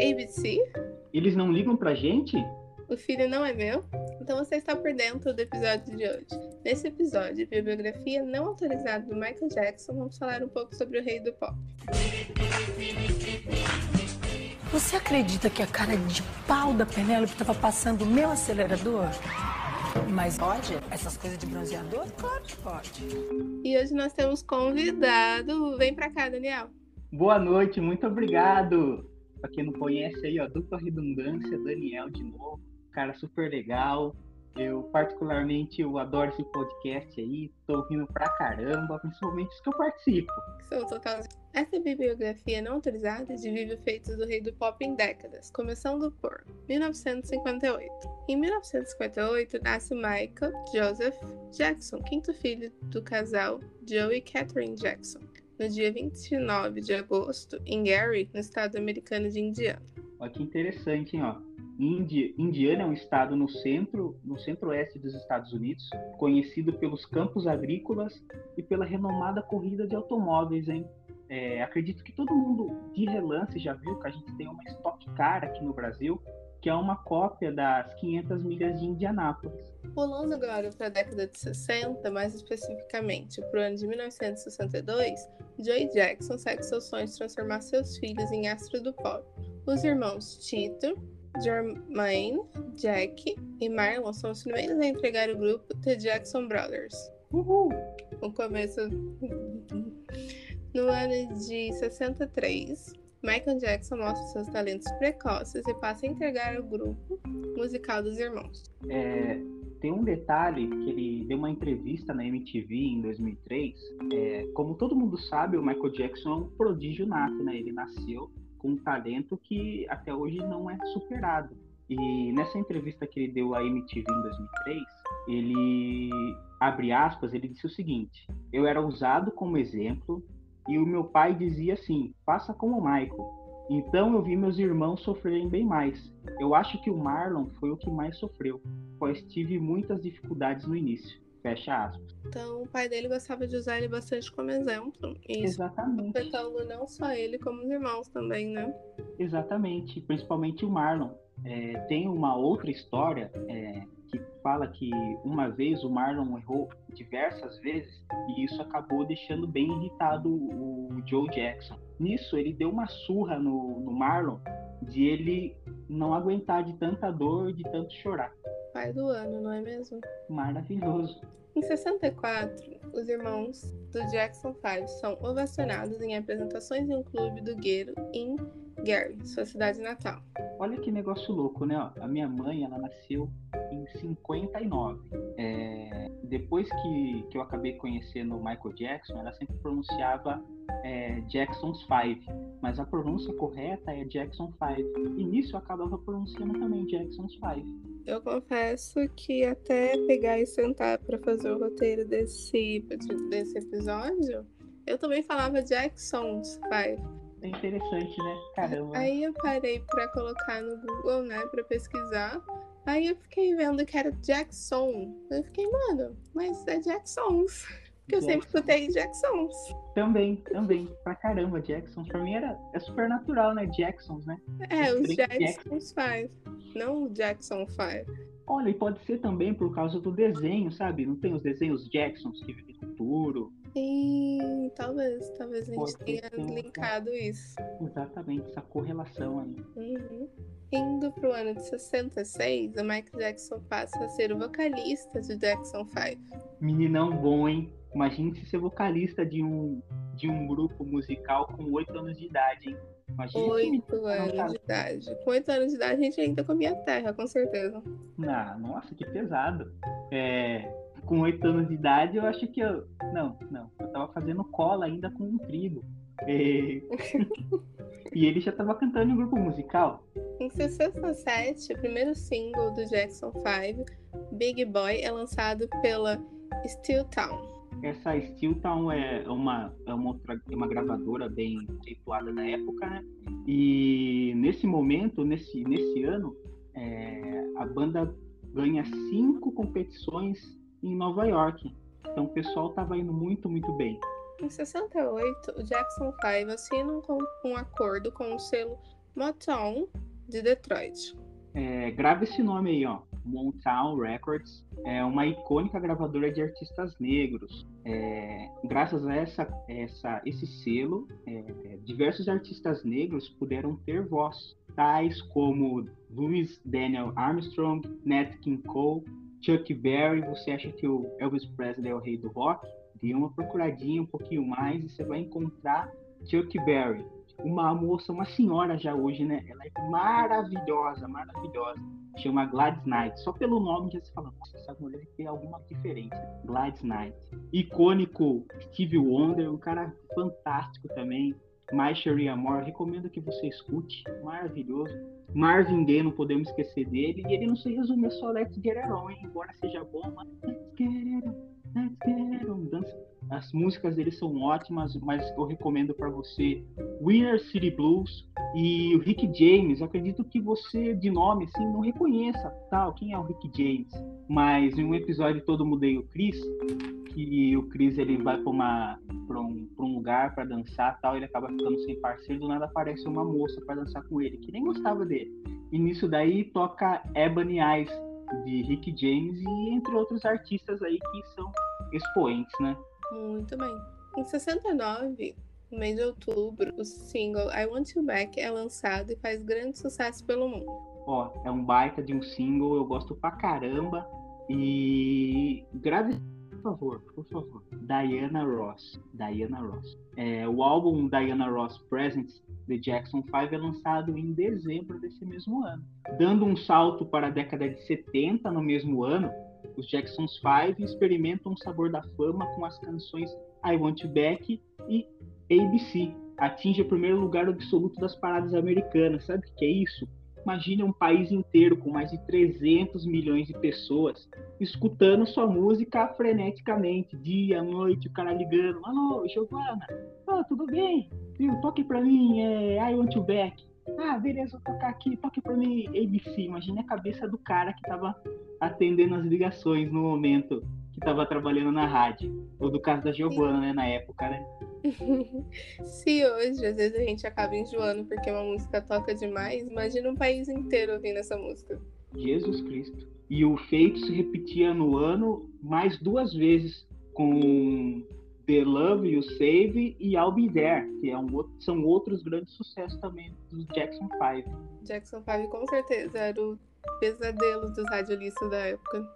ABC? Eles não ligam pra gente? O filho não é meu? Então você está por dentro do episódio de hoje. Nesse episódio, bibliografia não autorizada do Michael Jackson, vamos falar um pouco sobre o rei do pop. Você acredita que a cara de pau da Penélope estava passando o meu acelerador? Mas pode? Essas coisas de bronzeador? Claro que pode. E hoje nós temos convidado. Vem pra cá, Daniel. Boa noite, muito obrigado. Pra quem não conhece aí, ó, dupla redundância, Daniel de novo. Cara super legal. Eu, particularmente, eu adoro esse podcast aí. Tô ouvindo pra caramba, principalmente os que eu participo. Essa é bibliografia não autorizada de vídeo feitos do rei do pop em décadas, começando por 1958. Em 1958, nasce Michael Joseph Jackson, quinto filho do casal Joe e Catherine Jackson, no dia 29 de agosto, em Gary, no estado americano de Indiana. Olha que interessante, hein, ó. Indi Indiana é um estado no centro, no centro-oeste dos Estados Unidos, conhecido pelos campos agrícolas e pela renomada corrida de automóveis, hein? É, acredito que todo mundo de relance já viu que a gente tem uma Stock Car aqui no Brasil, que é uma cópia das 500 milhas de Indianápolis. Pulando agora para a década de 60, mais especificamente para o ano de 1962, Joey Jackson segue seu sonho de transformar seus filhos em astro do pop. Os irmãos Tito, Jermaine, Jack e Marlon são os primeiros a entregar o grupo The Jackson Brothers. Uhul! O começo. No ano de 63, Michael Jackson mostra seus talentos precoces e passa a entregar o grupo musical dos irmãos. É, tem um detalhe que ele deu uma entrevista na MTV em 2003. É, como todo mundo sabe, o Michael Jackson é um prodígio nato, né? Ele nasceu com um talento que até hoje não é superado. E nessa entrevista que ele deu à MTV em 2003, ele abre aspas, ele disse o seguinte: "Eu era usado como exemplo e o meu pai dizia assim: faça como o Michael. Então eu vi meus irmãos sofrerem bem mais. Eu acho que o Marlon foi o que mais sofreu, pois tive muitas dificuldades no início. Fecha aspas. Então o pai dele gostava de usar ele bastante como exemplo. E Exatamente. afetando não só ele, como os irmãos também, né? Exatamente, principalmente o Marlon. É, tem uma outra história é, fala que uma vez o Marlon errou diversas vezes e isso acabou deixando bem irritado o Joe Jackson. Nisso, ele deu uma surra no, no Marlon de ele não aguentar de tanta dor, de tanto chorar. Pai do ano, não é mesmo? Maravilhoso. Em 64, os irmãos do Jackson 5 são ovacionados em apresentações em um clube do Gueiro em Gary, sua cidade natal. Olha que negócio louco, né? A minha mãe, ela nasceu em 59. É, depois que, que eu acabei conhecendo o Michael Jackson, ela sempre pronunciava é, Jackson's Five, mas a pronúncia correta é Jackson Five. E nisso eu acabava pronunciando também Jackson's Five. Eu confesso que até pegar e sentar para fazer o roteiro desse, desse episódio, eu também falava Jackson's Five. É interessante, né? Caramba. Aí eu parei para colocar no Google, né, para pesquisar. Aí eu fiquei vendo que era Jackson. Eu fiquei, mano, mas é Jacksons. Porque eu sempre escutei Jacksons. Também, também. Pra caramba, Jacksons. Pra mim era é super natural, né? Jacksons, né? É, os Três Jacksons 5. Não o Jackson 5. Olha, e pode ser também por causa do desenho, sabe? Não tem os desenhos Jacksons que vivem no futuro. Sim, talvez, talvez a gente tenha linkado isso. Exatamente, essa correlação aí. Uhum. Indo pro ano de 66, o Michael Jackson passa a ser o vocalista de Jackson 5. Meninão bom, hein? Imagine se ser vocalista de um, de um grupo musical com 8 anos de idade, hein? Imagina Oito menino anos de idade. Com oito anos de idade, a gente ainda comia terra, com certeza. Ah, nossa, que pesado. É, com 8 anos de idade, eu acho que eu. Não, não. Eu tava fazendo cola ainda com um trigo. É, e ele já tava cantando em um grupo musical. Em 67, o primeiro single do Jackson 5, Big Boy, é lançado pela Steel Town. Essa Steel Town é uma, é uma, outra, é uma gravadora bem conceituada da época, né? E nesse momento, nesse, nesse ano, é, a banda ganha cinco competições em Nova York. Então o pessoal tava indo muito, muito bem. Em 68, o Jackson 5 assina um, um acordo com o selo Motown, de Detroit. É, grave esse nome aí, ó. Motown Records é uma icônica gravadora de artistas negros. É, graças a essa, essa, esse selo, é, diversos artistas negros puderam ter voz, tais como Louis Daniel Armstrong, Nat King Cole, Chuck Berry. Você acha que o Elvis Presley é o rei do rock? Dê uma procuradinha um pouquinho mais e você vai encontrar Chuck Berry, uma moça, uma senhora já hoje, né? Ela é maravilhosa, maravilhosa. Chama Gladys Knight. Só pelo nome já se fala, nossa, essa mulher tem alguma diferença. Gladys Knight. Icônico Steve Wonder, um cara fantástico também. My Sharia Moore, recomendo que você escute, maravilhoso. Marvin Gaye, não podemos esquecer dele. E ele não se resume só Let's Get It On, hein? embora seja bom, mas Let's Get It On, Let's Get It On. Dança as músicas dele são ótimas, mas eu recomendo para você Winner City Blues e o Rick James. Acredito que você, de nome, assim, não reconheça tal quem é o Rick James. Mas em um episódio todo mudei o Chris, que o Chris ele vai para um lugar para dançar tal, ele acaba ficando sem parceiro, do nada aparece uma moça para dançar com ele, que nem gostava dele. E nisso daí toca Ebony Eyes de Rick James e entre outros artistas aí que são expoentes, né? Muito bem. Em 69, no mês de outubro, o single I Want You Back é lançado e faz grande sucesso pelo mundo. Ó, é um baita de um single, eu gosto pra caramba. E por favor, por favor. Diana Ross. Diana Ross. É, o álbum Diana Ross Presents The Jackson 5 é lançado em dezembro desse mesmo ano. Dando um salto para a década de 70 no mesmo ano, os Jacksons 5 experimentam o sabor da fama com as canções I Want You Back e ABC. Atinge o primeiro lugar absoluto das paradas americanas. Sabe o que é isso? Imagine um país inteiro com mais de 300 milhões de pessoas escutando sua música freneticamente, dia, noite, o cara ligando. Alô, Giovana, oh, tudo bem? Viu? Toque pra mim, é I Want You Back. Ah, beleza, vou tocar aqui, toque pra mim ABC. Imagine a cabeça do cara que tava atendendo as ligações no momento que tava trabalhando na rádio. Ou do caso da Giovana, né, na época, né? Se hoje, às vezes, a gente acaba enjoando porque uma música toca demais, imagina um país inteiro ouvindo essa música. Jesus Cristo. E o feito se repetia no ano mais duas vezes com The Love You Save e I'll Be There, que é um outro, são outros grandes sucessos também dos Jackson 5. Jackson 5 com certeza era o pesadelo dos radiolistas da época.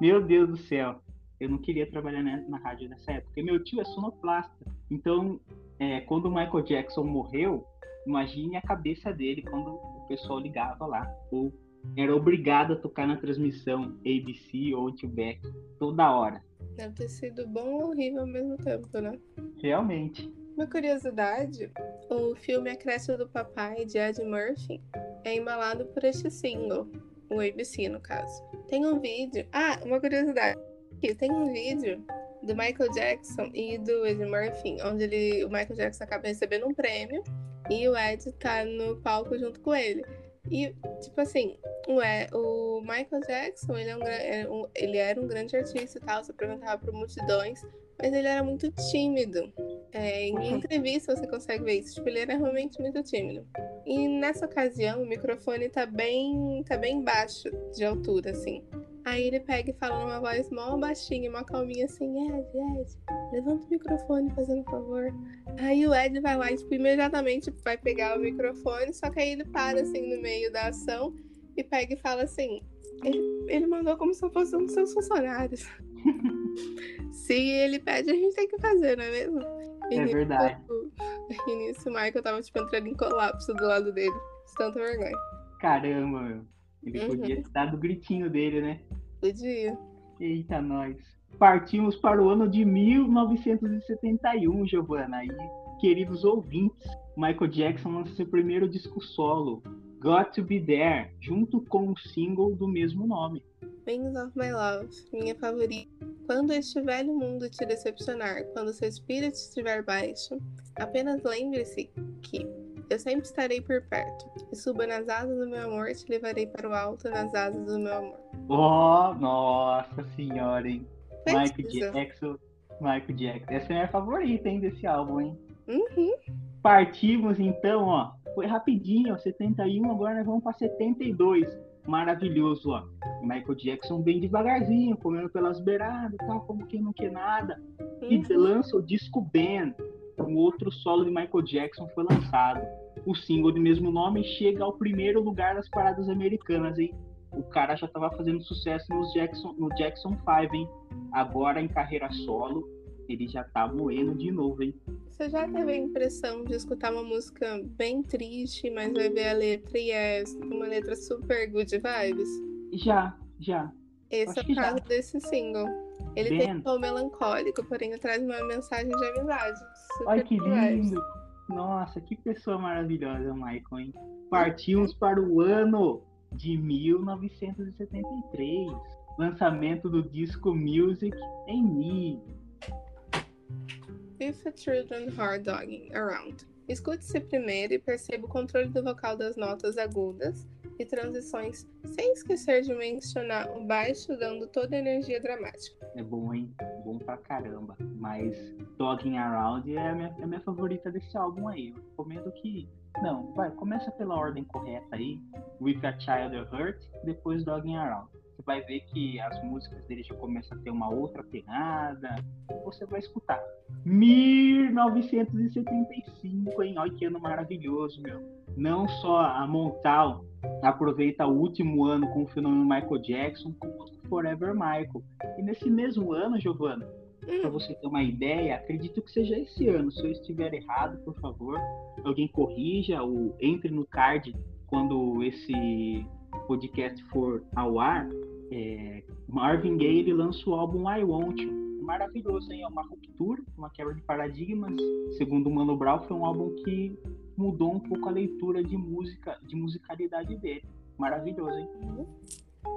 Meu Deus do céu, eu não queria trabalhar na, rádio nessa época. Meu tio é sonoplasta, então é, quando o Michael Jackson morreu, imagine a cabeça dele quando o pessoal ligava lá, ou era obrigado a tocar na transmissão ABC ou Tubac toda hora. Deve ter sido bom ou horrível ao mesmo tempo, né? Realmente. Uma curiosidade, o filme A Creche do Papai, de Ed Murphy, é embalado por este single, o ABC no caso. Tem um vídeo... Ah, uma curiosidade. Tem um vídeo do Michael Jackson e do Ed Murphy, onde ele, o Michael Jackson acaba recebendo um prêmio e o Ed tá no palco junto com ele. E, tipo assim, ué, o Michael Jackson, ele, é um, ele era um grande artista e tal, se apresentava para multidões, mas ele era muito tímido. É, em uhum. entrevista você consegue ver isso, tipo, ele era realmente muito tímido. E nessa ocasião, o microfone tá bem, tá bem baixo de altura, assim. Aí ele pega e fala numa voz mó baixinha, mó calminha assim, Ed, Ed, levanta o microfone, fazendo favor. Aí o Ed vai lá e tipo, imediatamente vai pegar o microfone, só que aí ele para assim no meio da ação e pega e fala assim, ele, ele mandou como se eu fosse um dos seus funcionários. se ele pede, a gente tem que fazer, não é mesmo? E é verdade. E nisso o Michael tava tipo entrando em colapso do lado dele. De tanta vergonha. Caramba, meu. Ele uhum. podia ter dado o gritinho dele, né? Podia. Eita, nós. Partimos para o ano de 1971, Giovana. E, queridos ouvintes, Michael Jackson lança seu primeiro disco solo, Got to Be There, junto com o single do mesmo nome. Wings of My Love, minha favorita. Quando este velho mundo te decepcionar, quando seu espírito estiver baixo, apenas lembre-se que eu sempre estarei por perto. E suba nas asas do meu amor, te levarei para o alto nas asas do meu amor. Oh, nossa senhora, hein? Michael Jackson. Michael Jackson. Essa é a minha favorita, hein, desse álbum, hein? Uhum. Partimos então, ó. foi rapidinho, ó, 71, agora nós vamos para 72. Maravilhoso, ó. Michael Jackson bem devagarzinho, comendo pelas beiradas, tal, como quem não quer nada. E Uhum. lança o disco Ben, um outro solo de Michael Jackson foi lançado. O single de mesmo nome chega ao primeiro lugar das paradas americanas, hein? O cara já estava fazendo sucesso nos Jackson, no Jackson 5, hein? Agora em carreira solo, ele já tá moendo de novo, hein? Você já teve a impressão de escutar uma música bem triste, mas vai ver a letra e é uma letra super good vibes? Já, já. Esse Acho é o já. caso desse single. Ele Ben. tem um tom melancólico, porém traz uma mensagem de amizade. Super Olha que good vibes. lindo! Nossa, que pessoa maravilhosa, Michael, hein? Partimos para o ano de 1973. Lançamento do disco Music em Me. If a children are dogging around. Escute-se primeiro e perceba o controle do vocal das notas agudas e transições, sem esquecer de mencionar o baixo, dando toda a energia dramática. É bom, hein? Bom pra caramba. Mas Dogging Around é a minha, é a minha favorita desse álbum aí. Eu recomendo que. Não, vai, começa pela ordem correta aí. With a Child Hurt, depois Dogging Around. Você vai ver que as músicas dele já começam a ter uma outra pegada. Você vai escutar. 1975, hein? Olha que ano maravilhoso, meu. Não só a Montal aproveita o último ano com o fenômeno Michael Jackson, como o Forever Michael. E nesse mesmo ano, Giovanna, para Hum, você ter uma ideia, acredito que seja esse ano. Se eu estiver errado, por favor, alguém corrija ou entre no card quando esse podcast for ao ar. É, Marvin Gaye ele lança o álbum I Want You. Maravilhoso, hein? É uma ruptura, uma quebra de paradigmas. Segundo o Mano Brown, foi um álbum que mudou um pouco a leitura de música, de musicalidade dele. Maravilhoso, hein?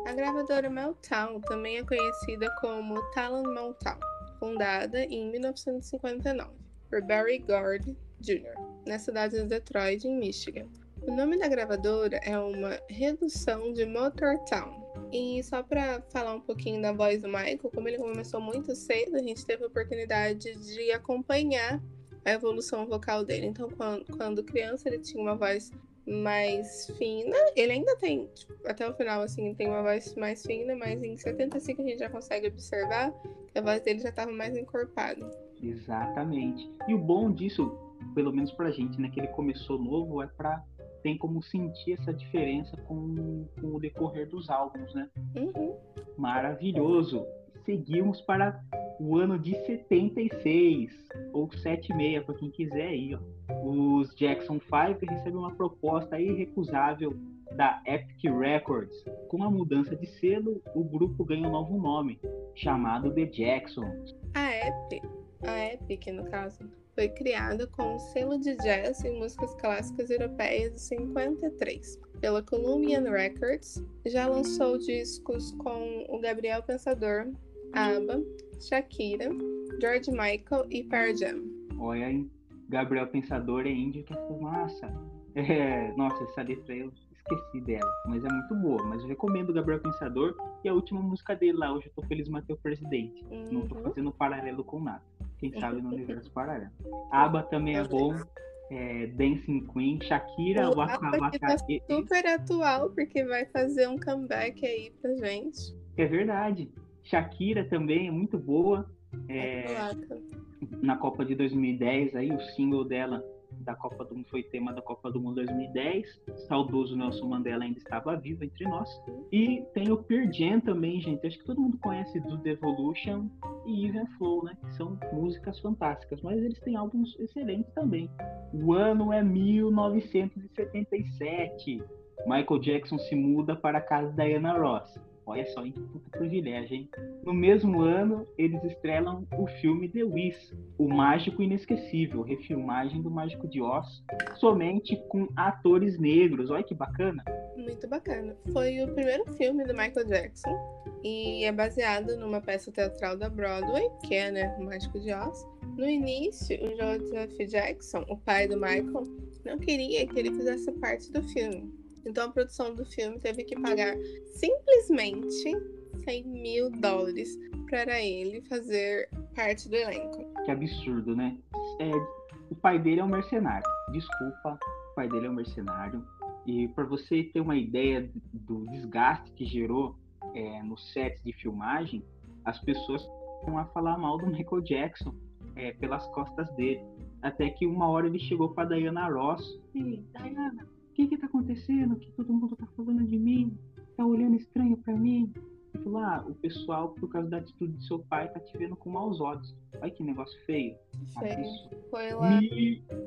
A gravadora Motown também é conhecida como Talon Motown, fundada em 1959 por Barry Gord Jr., na cidade de Detroit, em Michigan. O nome da gravadora é uma redução de Motortown. E só para falar um pouquinho da voz do Michael, como ele começou muito cedo, a gente teve a oportunidade de acompanhar a evolução vocal dele. Então, quando, criança, ele tinha uma voz mais fina. Ele ainda tem, tipo, até o final, assim, tem uma voz mais fina, mas em 75 a gente já consegue observar que a voz dele já estava mais encorpada. Exatamente. E o bom disso, pelo menos pra gente, né, que ele começou novo, é pra tem como sentir essa diferença com, com o decorrer dos álbuns, né? Uhum. Maravilhoso. Seguimos para o ano de 76, ou 76, para quem quiser aí, ó. Os Jackson 5 recebem uma proposta irrecusável da Epic Records. Com a mudança de selo, o grupo ganha um novo nome, chamado The Jacksons. A Epic, a Epic, no caso, foi criada com um selo de jazz e músicas clássicas europeias de 53 pela Columbian Records. Já lançou discos com o Gabriel Pensador, ABBA, Shakira, George Michael e Pearl Jam. Olha aí, Gabriel Pensador é índio que é fumaça. É, nossa, essa letra eu esqueci dela, mas é muito boa. Mas eu recomendo o Gabriel Pensador e a última música dele lá, Hoje Eu Tô Feliz Matei o Presidente. Não tô Uhum. fazendo paralelo com nada. Quem sabe no universo paralelo. ABBA também é bom. É, Dancing Queen, Shakira, O ABBA que tá super atual, porque vai fazer um comeback aí pra gente. É verdade. Shakira também é muito boa. É, na Copa de 2010, aí o single dela da Copa do Mundo foi tema da Copa do Mundo 2010. Saudoso Nelson Mandela ainda estava vivo entre nós. E tem o Pearl Jam também, gente. Acho que todo mundo conhece do Devolution e Even Flow, né? Que são músicas fantásticas, mas eles têm álbuns excelentes também. O ano é 1977. Michael Jackson se muda para a casa da Diana Ross. Olha só, hein? Puta privilégio, hein? No mesmo ano, eles estrelam o filme The Wiz, O Mágico Inesquecível, refilmagem do Mágico de Oz, somente com atores negros. Olha que bacana. Muito bacana. Foi o primeiro filme do Michael Jackson e é baseado numa peça teatral da Broadway, que é né, o Mágico de Oz. No início, o Joseph Jackson, o pai do Michael, não queria que ele fizesse parte do filme. Então a produção do filme teve que pagar simplesmente 100 mil dólares para ele fazer parte do elenco. Que absurdo, né? É, o pai dele é um mercenário. Desculpa, o pai dele é um mercenário. E para você ter uma ideia do desgaste que gerou é, no set de filmagem, as pessoas vão a falar mal do Michael Jackson é, pelas costas dele. Até que uma hora ele chegou para Diana Ross. Ei, Diana, o que que tá acontecendo? O que todo mundo tá falando de mim? Tá olhando estranho para mim? Ele falou, ah, o pessoal, por causa da atitude do seu pai, tá te vendo com maus olhos. Olha que negócio feio. Feio. Foi lá,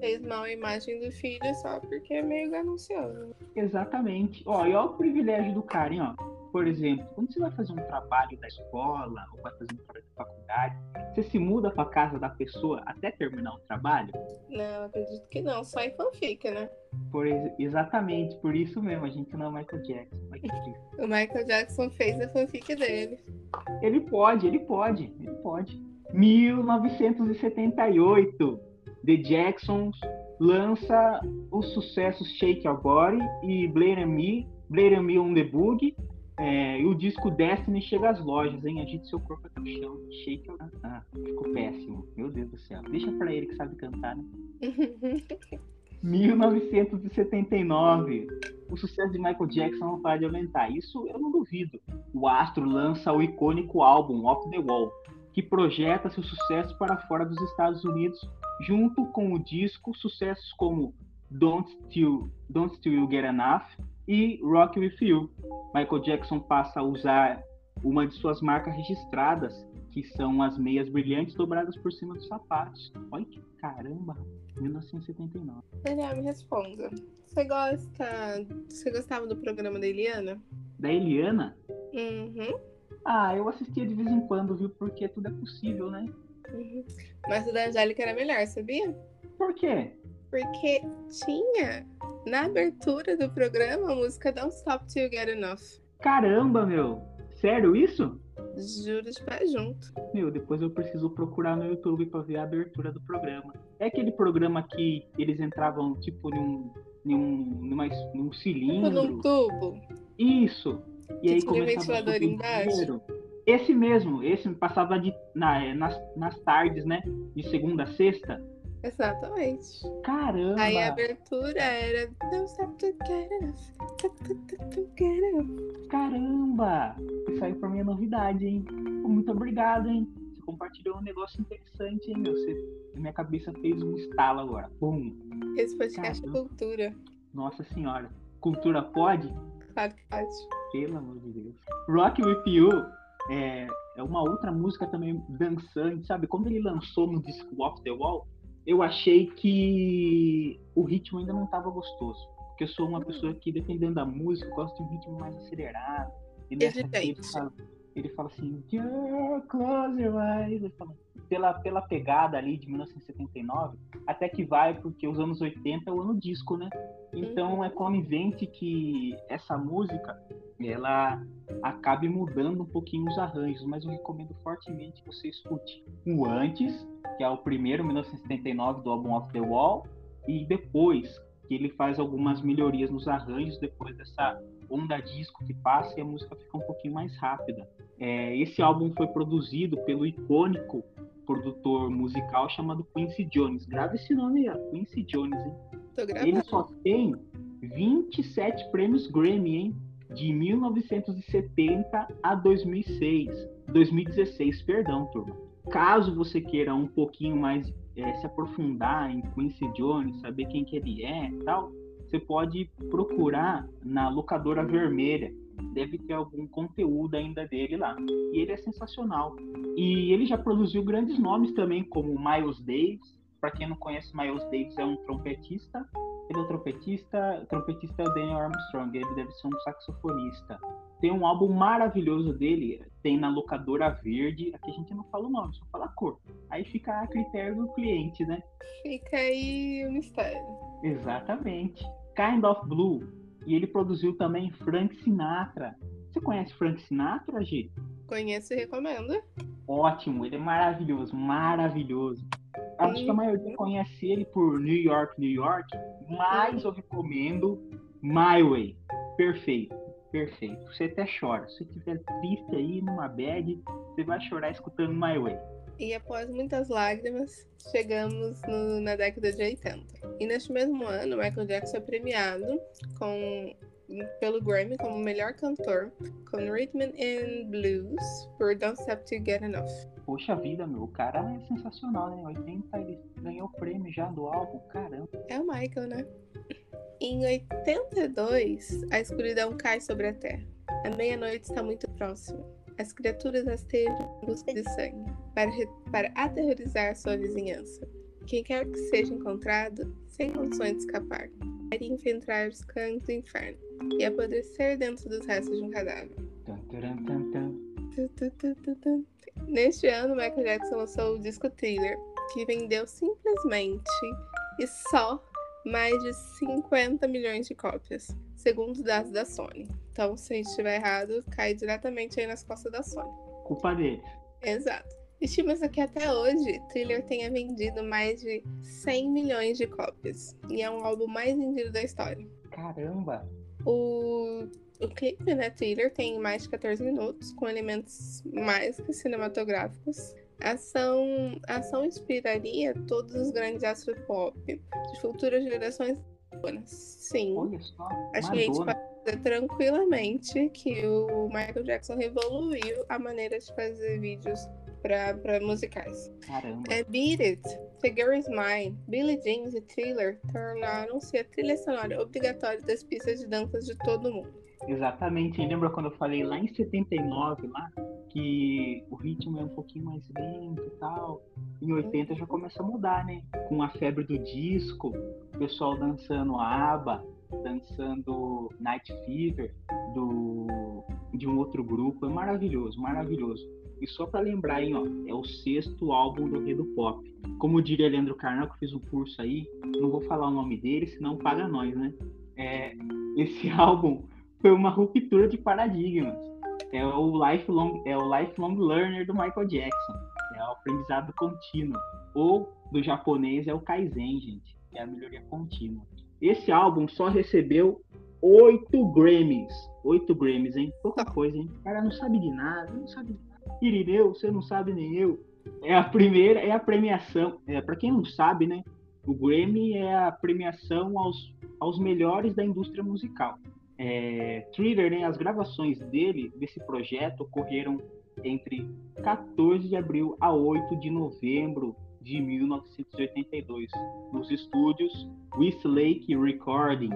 fez mal a imagem do filho só porque é meio ganancioso. Exatamente. Ó, e olha o privilégio do cara, hein, ó por exemplo, quando você vai fazer um trabalho da escola ou vai fazer um trabalho da faculdade, você se muda para casa da pessoa até terminar o trabalho? Não, acredito que não, só em fanfic, né? Por, exatamente, por isso mesmo, a gente não é Michael Jackson. o Michael Jackson fez a fanfic dele. Ele pode, ele pode, ele pode. 1978, The Jacksons lança os sucessos Shake Your Body e Blame Me, Blame Me on the Boogie, é, e o disco Destiny chega às lojas, hein? Agite seu corpo até o chão. Shake. Ah, ficou péssimo. Meu Deus do céu. Deixa pra ele que sabe cantar, né? 1979. O sucesso de Michael Jackson não para de aumentar. Isso eu não duvido. O astro lança o icônico álbum Off the Wall, que projeta seu sucesso para fora dos Estados Unidos, junto com o disco sucessos como Don't Still, Don't Still You Get Enough e Rock With You. Michael Jackson passa a usar uma de suas marcas registradas, que são as meias brilhantes dobradas por cima dos sapatos. Olha que caramba! 1979. Daniel, me responda. Você gosta. Você gostava do programa da Eliana? Da Eliana? Uhum. Ah, eu assistia de vez em quando, viu? Porque tudo é possível, né? Uhum. Mas o da Angélica era melhor, sabia? Por quê? Porque tinha na abertura do programa a música Don't Stop Till You Get Enough. Caramba, meu! Sério isso? Juro de pé junto. Meu, depois eu preciso procurar no YouTube pra ver a abertura do programa. É aquele programa que eles entravam tipo num, num, numa, num cilindro. Tipo num tubo. Isso. E que aí tinha ventilador embaixo. Esse mesmo, esse passava de, na, nas, nas tardes, né? De segunda a sexta. Exatamente. Caramba! Aí a abertura era Caramba! Isso aí pra mim é novidade, hein? Muito obrigado, hein? Você compartilhou um negócio interessante, hein, meu? Você, minha cabeça fez um estalo agora. Pum! Esse podcast é cultura. Nossa senhora. Cultura pode? Claro que pode. Pelo amor de Deus. Rock With You é, é uma outra música também dançante, sabe? Quando ele lançou no disco Off the Wall, eu achei que o ritmo ainda não estava gostoso. Porque eu sou uma pessoa que, dependendo da música, gosta de um ritmo mais acelerado. E nessa aqui, ele, fala, assim, close your eyes. Ele fala, pela, pela pegada ali de 1979, até que vai, porque os anos 80 é o ano disco, né? Então uhum. é conivente que essa música ela acabe mudando um pouquinho os arranjos, mas eu recomendo fortemente que você escute o antes, que é o primeiro, 1979, do álbum Off the Wall, e depois, que ele faz algumas melhorias nos arranjos depois dessa onda disco que passa e a música fica um pouquinho mais rápida. É, esse álbum foi produzido pelo icônico produtor musical chamado Quincy Jones. Grava esse nome aí, Quincy Jones, hein? Ele só tem 27 prêmios Grammy, hein? De 1970 a 2006. 2016, perdão, turma. Caso você queira um pouquinho mais é, se aprofundar em Quincy Jones, saber quem que ele é e tal, você pode procurar na locadora vermelha deve ter algum conteúdo ainda dele lá. E ele é sensacional. E ele já produziu grandes nomes também, como Miles Davis. Para quem não conhece, Miles Davis é um trompetista. Ele é um trompetista, o trompetista é o Daniel Armstrong, ele deve ser um saxofonista. Tem um álbum maravilhoso dele, tem na locadora verde. Aqui a gente não fala o nome, só fala a cor. Aí fica a critério do cliente, né? Fica aí o mistério. Exatamente. Kind of Blue e ele produziu também Frank Sinatra. Você conhece Frank Sinatra, G? Conheço e recomendo. Ótimo, ele é maravilhoso, maravilhoso. Acho que a maioria conhece ele por New York, New York, mas eu recomendo My Way. Perfeito, perfeito. Você até chora. Se você estiver triste aí, numa bad, você vai chorar escutando My Way. E após muitas lágrimas, chegamos no, na década de 80. E neste mesmo ano, Michael Jackson é premiado com, pelo Grammy como melhor cantor com Rhythm and Blues por Don't Stop to Get Enough. Poxa vida, meu, o cara é sensacional, né? 80 ele ganhou o prêmio já do álbum, caramba. É o Michael, né? Em 82, a escuridão cai sobre a Terra. A meia-noite está muito próxima. As criaturas rastejam em busca de sangue para, para aterrorizar sua vizinhança. Quem quer que seja encontrado, sem condições de escapar, deve infiltrar os cães do inferno e apodrecer dentro dos restos de um cadáver. Neste ano, Michael Jackson lançou o disco Thriller, que vendeu simplesmente e só mais de 50 milhões de cópias, segundo dados da Sony. Então, se estiver errado, cai diretamente aí nas costas da Sony. Culpa deles. Exato. Estima-se que até hoje, Thriller tenha vendido mais de 100 milhões de cópias. E é um álbum mais vendido da história. Caramba! O, o clipe, né, Thriller, tem mais de 14 minutos, com elementos mais que cinematográficos. A ação, a ação inspiraria todos os grandes astros pop de futuras gerações. Sim. Olha só. Acho que a gente dizer tranquilamente que o Michael Jackson revoluiu a maneira de fazer vídeos para musicais. Caramba. É Beat It, The Girl Is Mine, Billie Jean e Thriller tornaram-se a trilha sonora obrigatória das pistas de danças de todo mundo. Exatamente. Lembra quando eu falei lá em 79, lá, que o ritmo é um pouquinho mais lento e tal. Em 80 já começa a mudar, né? Com a febre do disco, o pessoal dançando ABBA, dançando Night Fever do, de um outro grupo. É maravilhoso, maravilhoso. E só para lembrar, hein, ó, é o sexto álbum do Rei do Pop. Como diria Leandro Carnal, que fiz um curso aí, não vou falar o nome dele, senão paga nós, né? É, esse álbum foi uma ruptura de paradigmas. É o lifelong, é o lifelong learner do Michael Jackson. É o aprendizado contínuo. Ou do japonês é o Kaizen, gente, é a melhoria contínua. Esse álbum só recebeu oito Grammys. Oito Grammys, hein? Pouca coisa, hein? O cara não sabe de nada, não sabe de nada. Irineu, você não sabe nem eu. É a primeira, é a premiação. É, para quem não sabe, né? O Grammy é a premiação aos, aos melhores da indústria musical. É, Thriller, né, as gravações dele, desse projeto, ocorreram entre 14 de abril a 8 de novembro de 1982, nos estúdios Westlake Recording.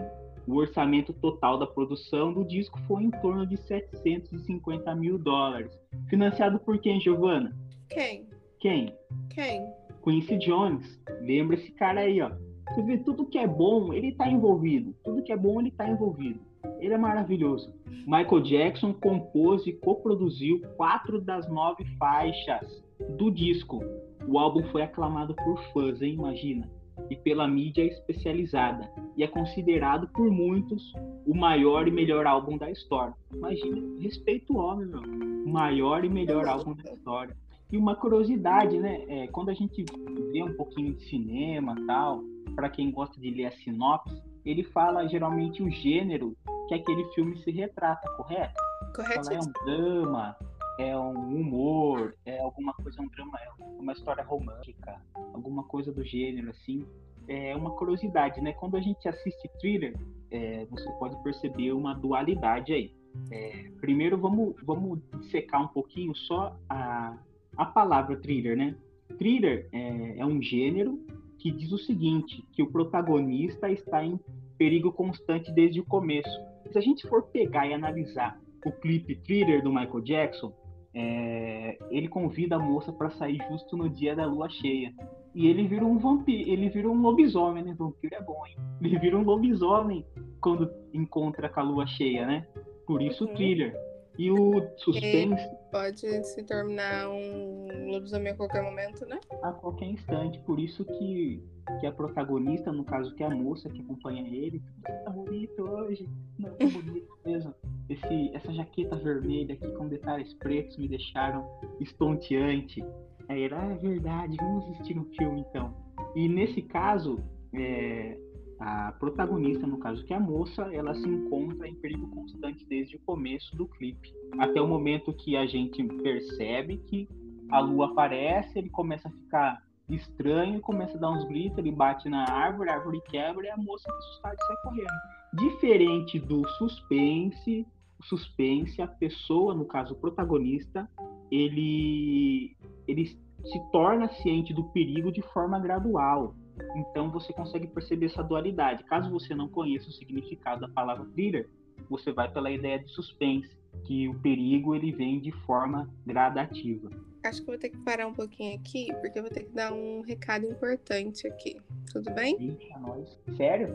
O orçamento total da produção do disco foi em torno de 750 mil dólares. Financiado por quem, Giovana? Quem? Quem? Quem? Quincy Jones. Lembra esse cara aí, ó. Você vê, tudo que é bom, ele tá envolvido. Tudo que é bom, ele tá envolvido. Ele é maravilhoso. Michael Jackson compôs e coproduziu quatro das nove faixas do disco. O álbum foi aclamado por fãs, hein? Imagina e pela mídia especializada, e é considerado por muitos o maior e melhor álbum da história. Imagina, respeito o homem, meu. Maior e melhor álbum da história. E uma curiosidade, né? É, quando a gente vê um pouquinho de cinema tal, para quem gosta de ler a sinopse, ele fala geralmente o gênero que aquele filme se retrata, correto? Correto. é um drama, é um humor, é alguma coisa, um drama, é uma história romântica, alguma coisa do gênero, assim. É uma curiosidade, né? Quando a gente assiste thriller, é, você pode perceber uma dualidade aí. É, primeiro, vamos, vamos secar um pouquinho só a, a palavra thriller, né? Thriller é, é um gênero que diz o seguinte, que o protagonista está em perigo constante desde o começo. Se a gente for pegar e analisar o clipe Thriller do Michael Jackson, é, ele convida a moça para sair justo no dia da lua cheia. E ele vira um vampiro, ele vira um lobisomem, né? Vampiro é bom, hein? Ele vira um lobisomem quando encontra com a lua cheia, né? Por isso o uhum. thriller. E o suspense. pode se tornar um lobisomem a qualquer momento, né? A qualquer instante. Por isso que, que a protagonista, no caso que é a moça que acompanha ele, tá bonito hoje. Não, tá bonito mesmo. Esse, essa jaqueta vermelha aqui com detalhes pretos me deixaram estonteante. Aí era, ah, é verdade, vamos assistir um filme então. E nesse caso, é, a protagonista, no caso que é a moça, ela se encontra em perigo constante desde o começo do clipe, até o momento que a gente percebe que a lua aparece, ele começa a ficar estranho, começa a dar uns gritos, ele bate na árvore, a árvore quebra e a moça assustada sai correndo. Diferente do suspense, o suspense, a pessoa, no caso o protagonista, ele, ele se torna ciente do perigo de forma gradual. Então você consegue perceber essa dualidade. Caso você não conheça o significado da palavra thriller, você vai pela ideia de suspense, que o perigo ele vem de forma gradativa. Acho que vou ter que parar um pouquinho aqui, porque eu vou ter que dar um recado importante aqui. Tudo bem? Ixi, é nóis. Sério?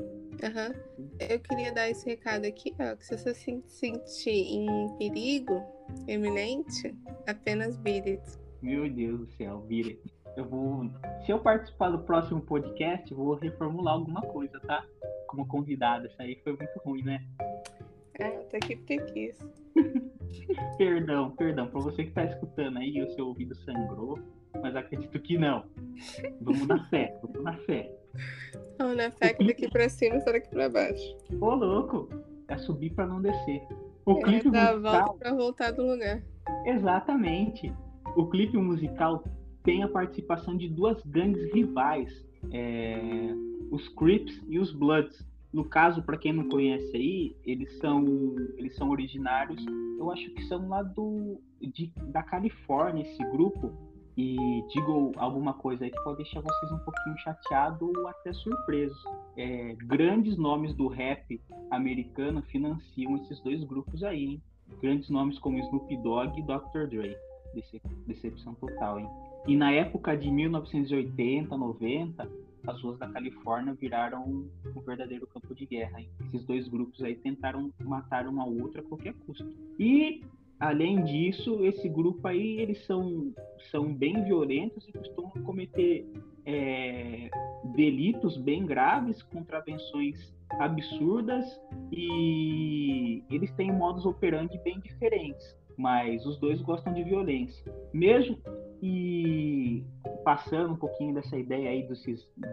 Aham. Uhum. Eu queria dar esse recado aqui, ó, que se você se sentir em perigo iminente, apenas beat it. Meu Deus do céu, beat it. Eu vou. Se eu participar do próximo podcast, vou reformular alguma coisa, tá? Como convidado. Isso aí foi muito ruim, né? É, até que porque quis. perdão, perdão. Pra você que tá escutando aí, o seu ouvido sangrou, mas acredito que não. Vamos na fé, vamos na fé. Vamos na fé que daqui pra cima e daqui pra baixo. Ô, louco! É subir pra não descer. O é, clipe dar musical... a volta pra voltar do lugar. Exatamente. O clipe musical tem a participação de duas grandes rivais, é... os Crips e os Bloods. No caso, para quem não conhece aí, eles são eles são originários, eu acho que são lá do de, da Califórnia esse grupo. E digo alguma coisa aí que pode deixar vocês um pouquinho chateados ou até surpresos. É, grandes nomes do rap americano financiam esses dois grupos aí, hein? Grandes nomes como Snoop Dogg e Dr. Dre. Decepção total, hein? E na época de 1980, 90, as ruas da Califórnia viraram um verdadeiro campo de guerra. Hein? Esses dois grupos aí tentaram matar um ao outro a qualquer custo. E além disso, esse grupo aí eles são são bem violentos e costumam cometer é, delitos bem graves, contravenções absurdas e eles têm modos operandi bem diferentes mas os dois gostam de violência. Mesmo e passando um pouquinho dessa ideia aí dos,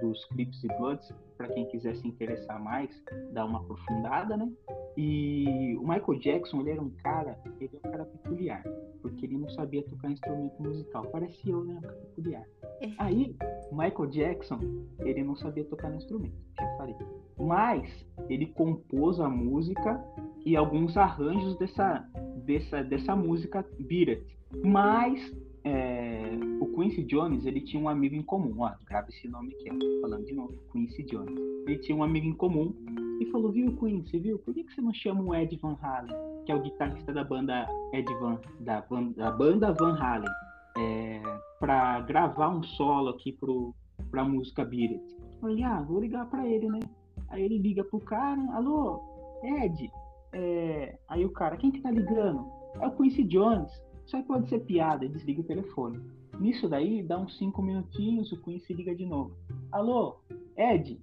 dos clips e bloods, para quem quiser se interessar mais, dar uma aprofundada, né? E o Michael Jackson, ele era um cara, ele é um cara peculiar, porque ele não sabia tocar instrumento musical. Parecia eu, né? Um cara peculiar. É. Aí, o Michael Jackson, ele não sabia tocar no instrumento, já falei. Mas ele compôs a música e alguns arranjos dessa, dessa, dessa música Beat It. Mas é, o Quincy Jones, ele tinha um amigo em comum. Ó, grava esse nome aqui, ó, falando de novo, Quincy Jones. Ele tinha um amigo em comum e falou, viu, Quincy, viu, por que, que você não chama o Ed Van Halen, que é o guitarrista da banda Ed Van, da, da banda Van Halen, é, para gravar um solo aqui pro, pra música Beat It? Eu falei, ah, vou ligar para ele, né? Aí ele liga pro cara, alô, Ed, é... aí o cara, quem que tá ligando? É o Quincy Jones. Isso aí pode ser piada, desliga o telefone. Nisso daí, dá uns 5 minutinhos, o Quincy liga de novo. Alô, Ed,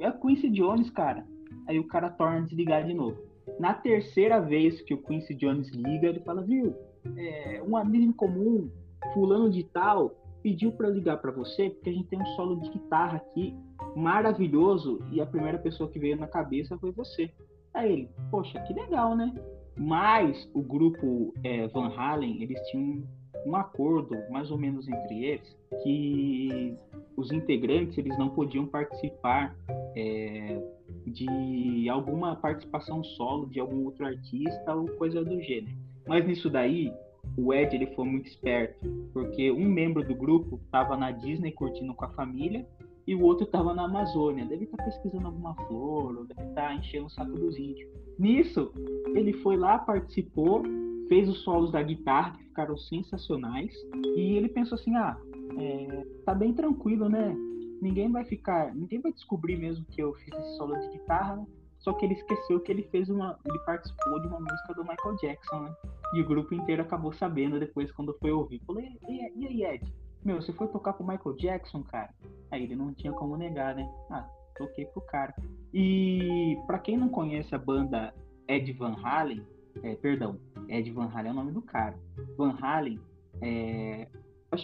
é o Quincy Jones, cara. Aí o cara torna a desligar de novo. Na terceira vez que o Quincy Jones liga, ele fala, viu, é, um amigo comum, fulano de tal, pediu para ligar para você porque a gente tem um solo de guitarra aqui maravilhoso e a primeira pessoa que veio na cabeça foi você. Aí ele, poxa, que legal, né? Mas o grupo é, Van Halen, eles tinham um acordo, mais ou menos entre eles, que os integrantes eles não podiam participar é, de alguma participação solo de algum outro artista ou coisa do gênero. Mas nisso daí, o Ed ele foi muito esperto, porque um membro do grupo estava na Disney curtindo com a família e o outro estava na Amazônia. Deve estar tá pesquisando alguma flor, ou deve estar tá enchendo o saco dos índios. Nisso, ele foi lá, participou, fez os solos da guitarra, que ficaram sensacionais, e ele pensou assim: ah, é, tá bem tranquilo, né? Ninguém vai ficar, ninguém vai descobrir mesmo que eu fiz esse solo de guitarra, né? Só que ele esqueceu que ele fez uma. Ele participou de uma música do Michael Jackson, né? E o grupo inteiro acabou sabendo depois quando foi ouvir. Falei, e, e aí, Ed? Meu, você foi tocar pro Michael Jackson, cara? Aí ele não tinha como negar, né? Ah, toquei pro cara. E para quem não conhece a banda Ed Van Halen, é, perdão, Ed Van Halen é o nome do cara. Van Halen é.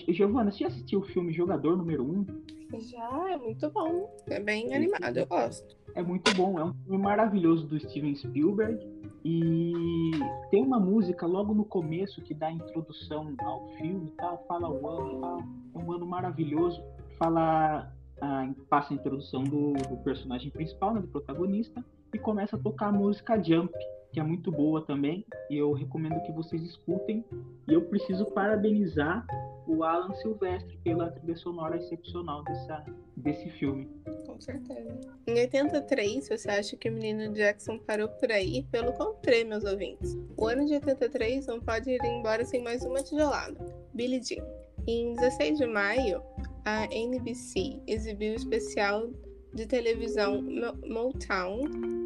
Giovana, você já assistiu o filme Jogador Número 1? Já, é muito bom. É bem animado, eu gosto. É muito bom, é um filme maravilhoso do Steven Spielberg. E tem uma música logo no começo que dá a introdução ao filme, tal, fala o ano, tal, é um ano maravilhoso, fala a, passa a introdução do, do personagem principal, né, do protagonista, e começa a tocar a música Jump, que é muito boa também, e eu recomendo que vocês escutem. E eu preciso parabenizar o Alan Silvestre pela trilha sonora excepcional dessa, desse filme. Com certeza. Em 83, você acha que o menino Jackson parou por aí? Pelo contrário, meus ouvintes. O ano de 83 não pode ir embora sem mais uma tijolada. Billie Jean. Em 16 de maio, a NBC exibiu o especial de televisão Motown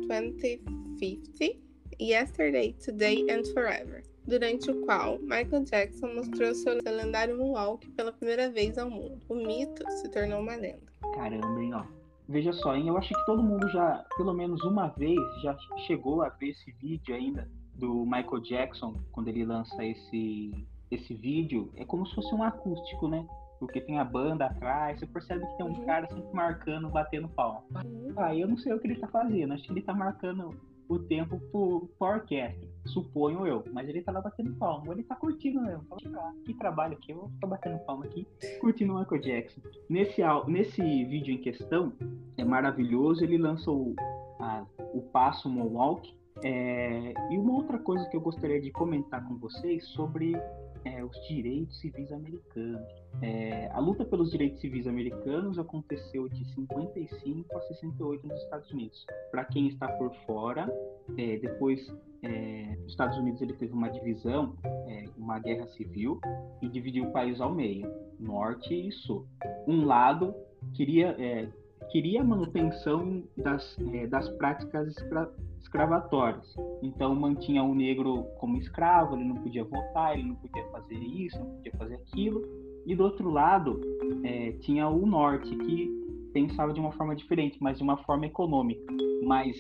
2050 Yesterday, Today and Forever, durante o qual Michael Jackson mostrou seu lendário moonwalk pela primeira vez ao mundo. O mito se tornou uma lenda. Caramba, hein, ó. Veja só, hein? eu acho que todo mundo já, pelo menos uma vez, já chegou a ver esse vídeo ainda do Michael Jackson, quando ele lança esse, esse vídeo. É como se fosse um acústico, né? Porque tem a banda atrás, você percebe que tem um uhum. cara sempre marcando, batendo palma. Uhum. Ah, eu não sei o que ele tá fazendo, acho que ele tá marcando o tempo pro, pro orquestra, suponho eu, mas ele tá lá batendo palma, ele tá curtindo mesmo, ah, que trabalho aqui, eu vou ficar batendo palma aqui, curtindo o Michael Jackson. Nesse, nesse vídeo em questão, é maravilhoso, ele lançou a, o passo Moonwalk, é, e uma outra coisa que eu gostaria de comentar com vocês sobre é, os direitos civis americanos. É, a luta pelos direitos civis americanos aconteceu de 55 a 68 nos Estados Unidos. Para quem está por fora, é, depois é, os Estados Unidos ele teve uma divisão, é, uma guerra civil e dividiu o país ao meio, norte e sul. Um lado queria é, queria a manutenção das, das práticas escra escravatórias. Então mantinha o negro como escravo, ele não podia votar, ele não podia fazer isso, não podia fazer aquilo. E do outro lado é, tinha o norte que pensava de uma forma diferente, mas de uma forma econômica. Mas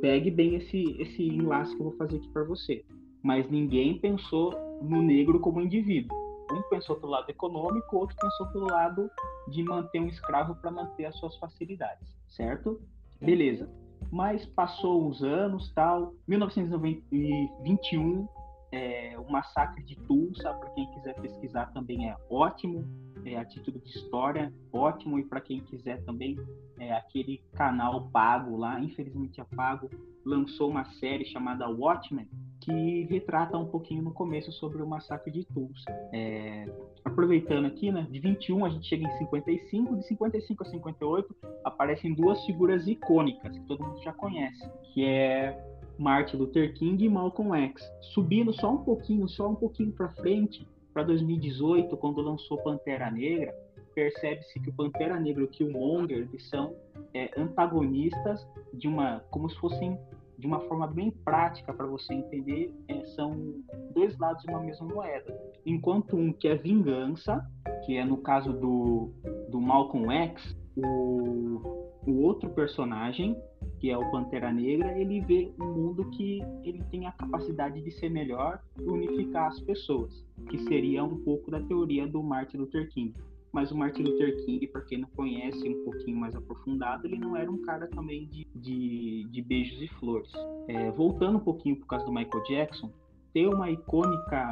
pegue bem esse esse enlace que eu vou fazer aqui para você. Mas ninguém pensou no negro como indivíduo. Um pensou pelo lado econômico, outro pensou pelo lado de manter um escravo para manter as suas facilidades, certo? Beleza mas passou os anos, tal. 1921, é, o massacre de Tulsa, para quem quiser pesquisar também é ótimo. É, a título de história, ótimo. E para quem quiser também, é, aquele canal pago lá, infelizmente é pago, lançou uma série chamada Watchmen, que retrata um pouquinho no começo sobre o massacre de Tulsa. É, aproveitando aqui, né, de 21 a gente chega em 55, de 55 a 58 aparecem duas figuras icônicas que todo mundo já conhece, que é Martin Luther King e Malcolm X. Subindo só um pouquinho, só um pouquinho para frente, para 2018, quando lançou Pantera Negra, percebe-se que o Pantera Negra e o Killmonger eles são é, antagonistas de uma, como se fossem de uma forma bem prática para você entender, é, são dois lados de uma mesma moeda. Enquanto um que é vingança, que é no caso do, do Malcolm X, o, o outro personagem, que é o Pantera Negra, ele vê um mundo que ele tem a capacidade de ser melhor e unificar as pessoas, que seria um pouco da teoria do Martin Luther King mas o Martin Luther King, para quem não conhece um pouquinho mais aprofundado, ele não era um cara também de, de, de beijos e flores. É, voltando um pouquinho por causa do Michael Jackson, tem uma icônica,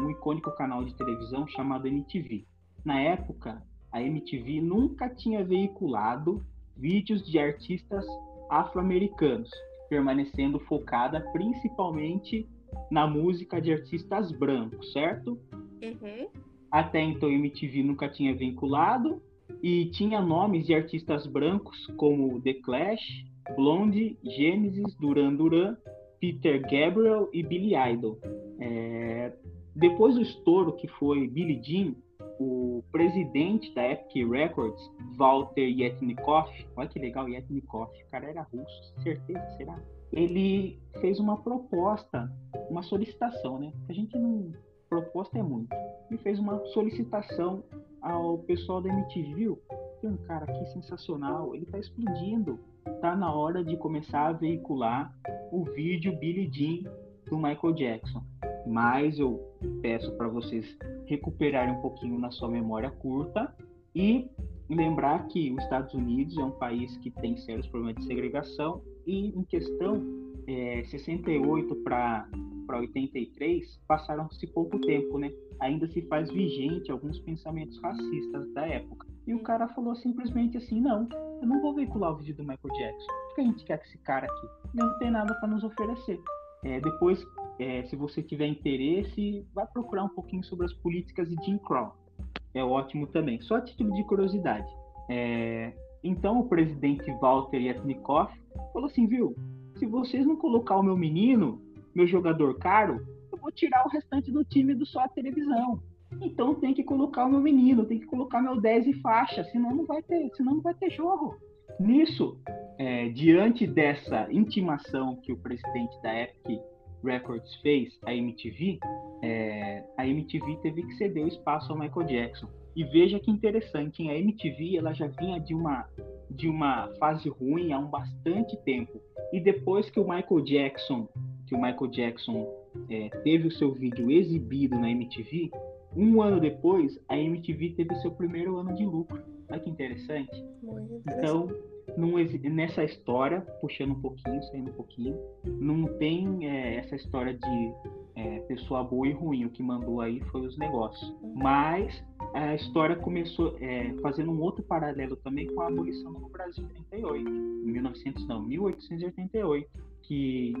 um icônico canal de televisão chamado MTV. Na época, a MTV nunca tinha veiculado vídeos de artistas afro-americanos, permanecendo focada principalmente na música de artistas brancos, certo? Uhum. Até então, MTV nunca tinha vinculado e tinha nomes de artistas brancos como The Clash, Blondie, Genesis, Duran Duran, Peter Gabriel e Billy Idol. É... Depois do estouro que foi Billie Jean, o presidente da Epic Records, Walter Yetnikoff, olha que legal, Yetnikoff, o cara era russo, certeza, será? Ele fez uma proposta, uma solicitação, né? A gente não proposta é muito. E fez uma solicitação ao pessoal da MTV? Tem um cara aqui sensacional, ele tá explodindo. Tá na hora de começar a veicular o vídeo Billie Jean do Michael Jackson. Mas eu peço para vocês recuperarem um pouquinho na sua memória curta e lembrar que os Estados Unidos é um país que tem sérios problemas de segregação e em questão é, 68 para 83 passaram-se pouco tempo, né? Ainda se faz vigente alguns pensamentos racistas da época. E o cara falou simplesmente assim: não, eu não vou veicular o vídeo do Michael Jackson. O que a gente quer com esse cara aqui? Não tem nada para nos oferecer. É, depois, é, se você tiver interesse, vai procurar um pouquinho sobre as políticas de Jim Crow. É ótimo também. Só a título de curiosidade. É, então, o presidente Walter Yatnikoff falou assim, viu? Se vocês não colocar o meu menino, meu jogador caro, eu vou tirar o restante do time do só a televisão. Então tem que colocar o meu menino, tem que colocar meu 10 e faixa, senão não vai ter, senão não vai ter jogo. Nisso, é, diante dessa intimação que o presidente da Epic Records fez, a MTV, é, a MTV teve que ceder o espaço ao Michael Jackson. E veja que interessante, hein? a MTV ela já vinha de uma de uma fase ruim há um bastante tempo. E depois que o Michael Jackson, que o Michael Jackson é, teve o seu vídeo exibido na MTV, um ano depois a MTV teve o seu primeiro ano de lucro. Olha que interessante. Então, não, nessa história, puxando um pouquinho, saindo um pouquinho, não tem é, essa história de é, pessoa boa e ruim. O que mandou aí foi os negócios. Mas a história começou é, fazendo um outro paralelo também com a abolição no Brasil em 38, em 1900 não, 1888, que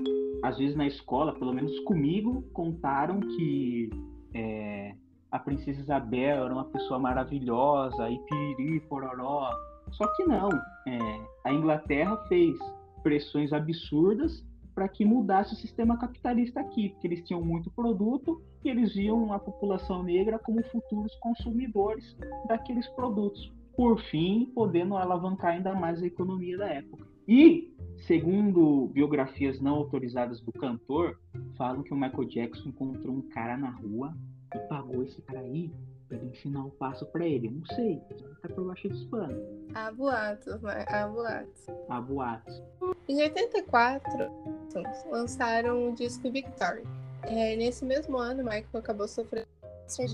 às vezes na escola, pelo menos comigo, contaram que é, a princesa Isabel era uma pessoa maravilhosa e piriri pororó. Só que não, é, a Inglaterra fez pressões absurdas para que mudasse o sistema capitalista aqui, porque eles tinham muito produto e eles viam a população negra como futuros consumidores daqueles produtos. Por fim, podendo alavancar ainda mais a economia da época. E, segundo biografias não autorizadas do cantor, falam que o Michael Jackson encontrou um cara na rua e pagou esse cara aí para ensinar o passo para ele. Não sei, tá por baixo dos panos. Há boatos, né? Há boatos. Há boatos. Em 84, lançaram o disco Victory. É, nesse mesmo ano, Michael acabou sofrendo de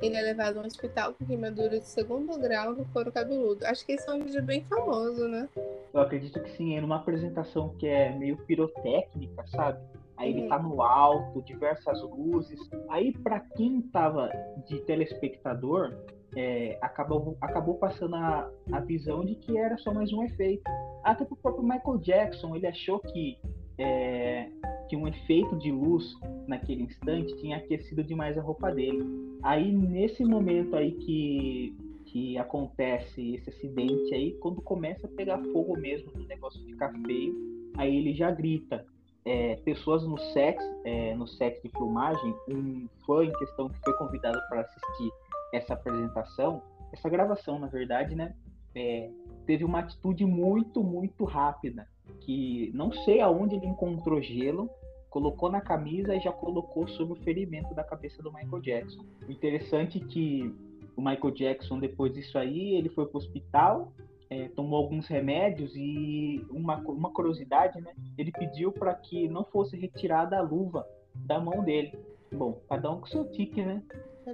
ele é levado a um hospital com queimadura de segundo grau no couro cabeludo. Acho que esse é um vídeo bem famoso, né? Eu acredito que sim, é numa apresentação que é meio pirotécnica, sabe? Aí ele tá no alto, diversas luzes. Aí para quem tava de telespectador, é, acabou, acabou passando a, a visão de que era só mais um efeito. Até pro próprio Michael Jackson, ele achou que, é, que um efeito de luz naquele instante tinha aquecido demais a roupa dele. Aí nesse momento aí que, que acontece esse acidente aí, quando começa a pegar fogo mesmo, o negócio ficar feio, aí ele já grita. É, pessoas no set, é, no set de filmagem, um fã em questão que foi convidado para assistir essa apresentação, essa gravação, na verdade, né? É, teve uma atitude muito, muito rápida, que não sei aonde ele encontrou gelo, colocou na camisa e já colocou sobre o ferimento da cabeça do Michael Jackson. O interessante é que o Michael Jackson, depois disso aí, ele foi para o hospital, é, tomou alguns remédios e uma, uma curiosidade, né? Ele pediu para que não fosse retirada a luva da mão dele. Bom, cada um com seu tique, né?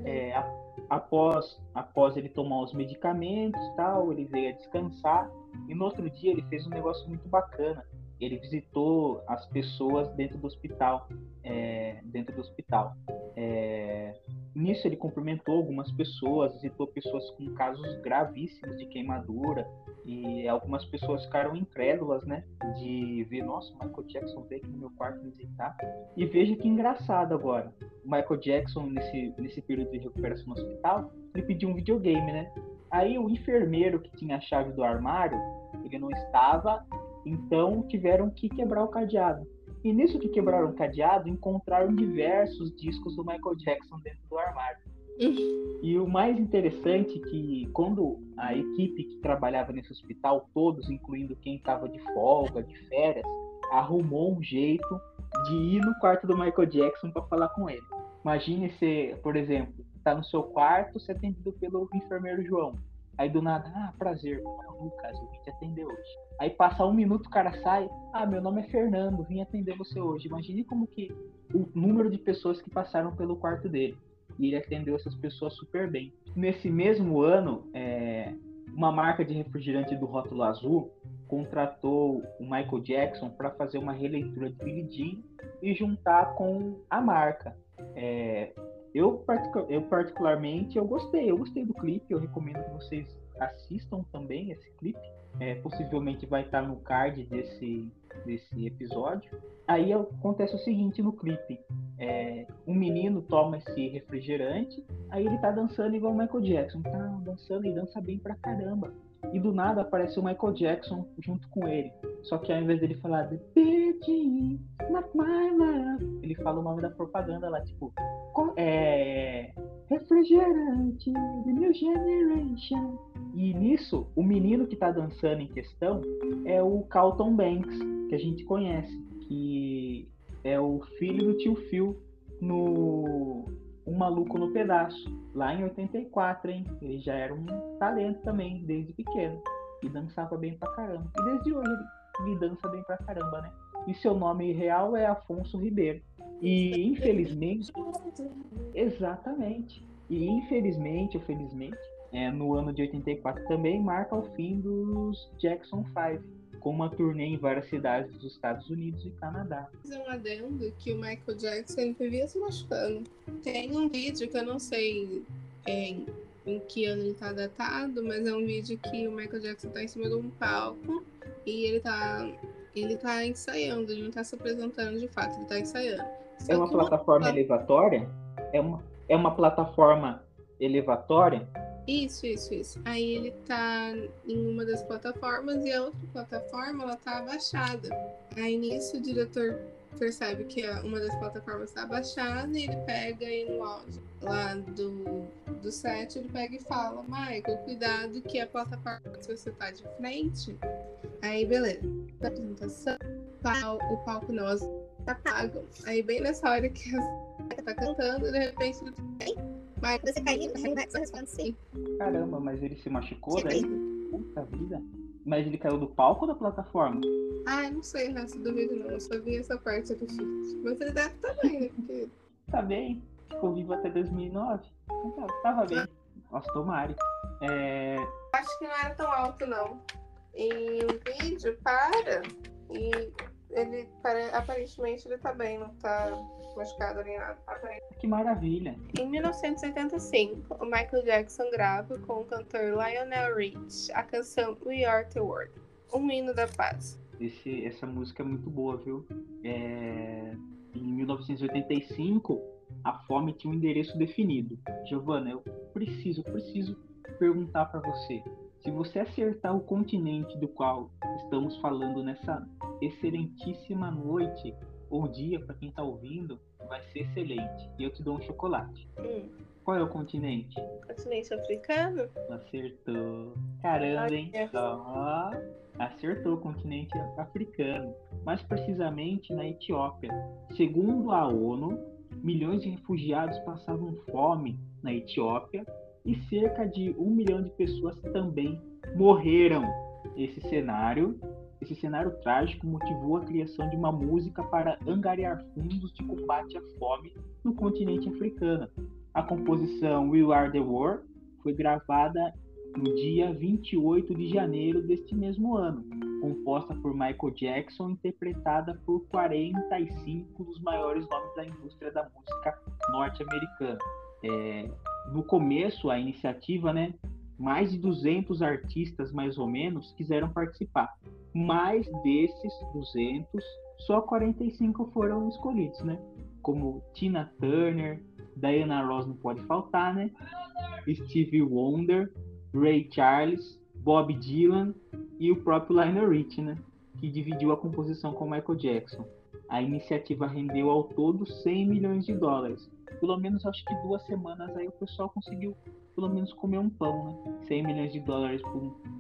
É, após, após ele tomar os medicamentos tal, ele veio a descansar e no outro dia ele fez um negócio muito bacana. Ele visitou as pessoas dentro do hospital, é, dentro do hospital. É, nisso ele cumprimentou algumas pessoas, visitou pessoas com casos gravíssimos de queimadura e algumas pessoas ficaram incrédulas, né, de ver, nossa, Michael Jackson veio aqui no meu quarto visitar. E veja que engraçado agora Michael Jackson, nesse, nesse período de recuperação no hospital, ele pediu um videogame, né? Aí o enfermeiro que tinha a chave do armário, ele não estava, então tiveram que quebrar o cadeado. E nisso que quebraram o cadeado, encontraram diversos discos do Michael Jackson dentro do armário. E o mais interessante é que quando a equipe que trabalhava nesse hospital, todos, incluindo quem estava de folga, de férias, arrumou um jeito de ir no quarto do Michael Jackson para falar com ele. Imagine se, por exemplo, tá no seu quarto, você é atendido pelo enfermeiro João. Aí do nada, ah, prazer, Lucas, eu vim te atender hoje. Aí passa um minuto, o cara sai, ah, meu nome é Fernando, vim atender você hoje. Imagine como que o número de pessoas que passaram pelo quarto dele. E ele atendeu essas pessoas super bem. Nesse mesmo ano, é, uma marca de refrigerante do rótulo azul contratou o Michael Jackson para fazer uma releitura de Billie Jean e juntar com a marca. É, eu, eu particularmente eu gostei, eu gostei do clipe, eu recomendo que vocês assistam também esse clipe. É, possivelmente vai estar no card desse, desse episódio. Aí acontece o seguinte no clipe: é, um menino toma esse refrigerante, aí ele tá dançando igual o Michael Jackson, tá dançando e dança bem pra caramba. E do nada aparece o Michael Jackson junto com ele. Só que ao invés dele falar The Bitch, not my love, ele fala o nome da propaganda lá, tipo, é, refrigerante, The New Generation. E nisso, o menino que tá dançando em questão é o Carlton Banks, que a gente conhece, que é o filho do tio Phil no Um Maluco no Pedaço, lá em 84, hein? Ele já era um talento também, desde pequeno. E dançava bem pra caramba. E desde hoje ele, dança bem pra caramba, né? E seu nome real é Afonso Ribeiro. E infelizmente. Exatamente. E infelizmente, ou felizmente, é, no ano de 84 também marca o fim dos Jackson 5, com uma turnê em várias cidades dos Estados Unidos e Canadá. Fazer um adendo que o Michael Jackson vivia se machucando. Tem um vídeo que eu não sei em, em que ano ele tá datado, mas é um vídeo que o Michael Jackson tá em cima de um palco e ele tá ele tá ensaiando, ele não tá se apresentando de fato, ele tá ensaiando. Só é uma plataforma uma... elevatória? É uma, é uma plataforma elevatória? Isso, isso, isso. Aí ele tá em uma das plataformas e a outra plataforma ela tá abaixada. Aí nisso o diretor percebe que uma das plataformas está abaixada e ele pega aí no áudio lá do, do set, ele pega e fala, Michael, cuidado que a plataforma, se você tá de frente, aí beleza. Da apresentação, o palco nós apagam. Aí bem nessa hora que a tá cantando, de repente ele mas você caiu, você sim. Caramba, mas ele se machucou daí? Puta vida. Mas ele caiu do palco ou da plataforma? Ah, não sei o resto do vídeo não. Eu só vi essa parte do filme. Mas ele deve estar tá bem, né? Porque... Tá bem. Ficou vivo até 2009. Então, tava bem. Nossa, tomare. É... Acho que não era tão alto, não. E o vídeo para e ele aparentemente ele tá bem, não tá machucado nem nada. Que maravilha. Em 1985, o Michael Jackson grava com o cantor Lionel Rich a canção We Are the World, um hino da paz. Esse, essa música é muito boa, viu? É... Em 1985, a fome tinha um endereço definido. Giovana, eu preciso, preciso perguntar para você. Se você acertar o continente do qual estamos falando nessa excelentíssima noite ou dia para quem está ouvindo, vai ser excelente. E eu te dou um chocolate. Hum. Qual é o continente? Continente africano? Acertou. Caramba, hein? Acertou o continente africano. Mais precisamente na Etiópia. Segundo a ONU, milhões de refugiados passavam fome na Etiópia e cerca de um milhão de pessoas também morreram. Esse cenário, esse cenário trágico motivou a criação de uma música para angariar fundos de combate à fome no continente africano. A composição We Are the War foi gravada no dia 28 de janeiro deste mesmo ano, composta por Michael Jackson, interpretada por 45 dos maiores nomes da indústria da música norte-americana. É, no começo, a iniciativa, né, mais de 200 artistas, mais ou menos, quiseram participar. Mais desses 200, só 45 foram escolhidos, né? Como Tina Turner, Diana Ross não pode faltar, né? Stevie Wonder, Ray Charles, Bob Dylan e o próprio Lionel Rich, né? Que dividiu a composição com Michael Jackson. A iniciativa rendeu ao todo 100 milhões de dólares, pelo menos acho que duas semanas aí o pessoal conseguiu pelo menos comer um pão, né? 100 milhões de dólares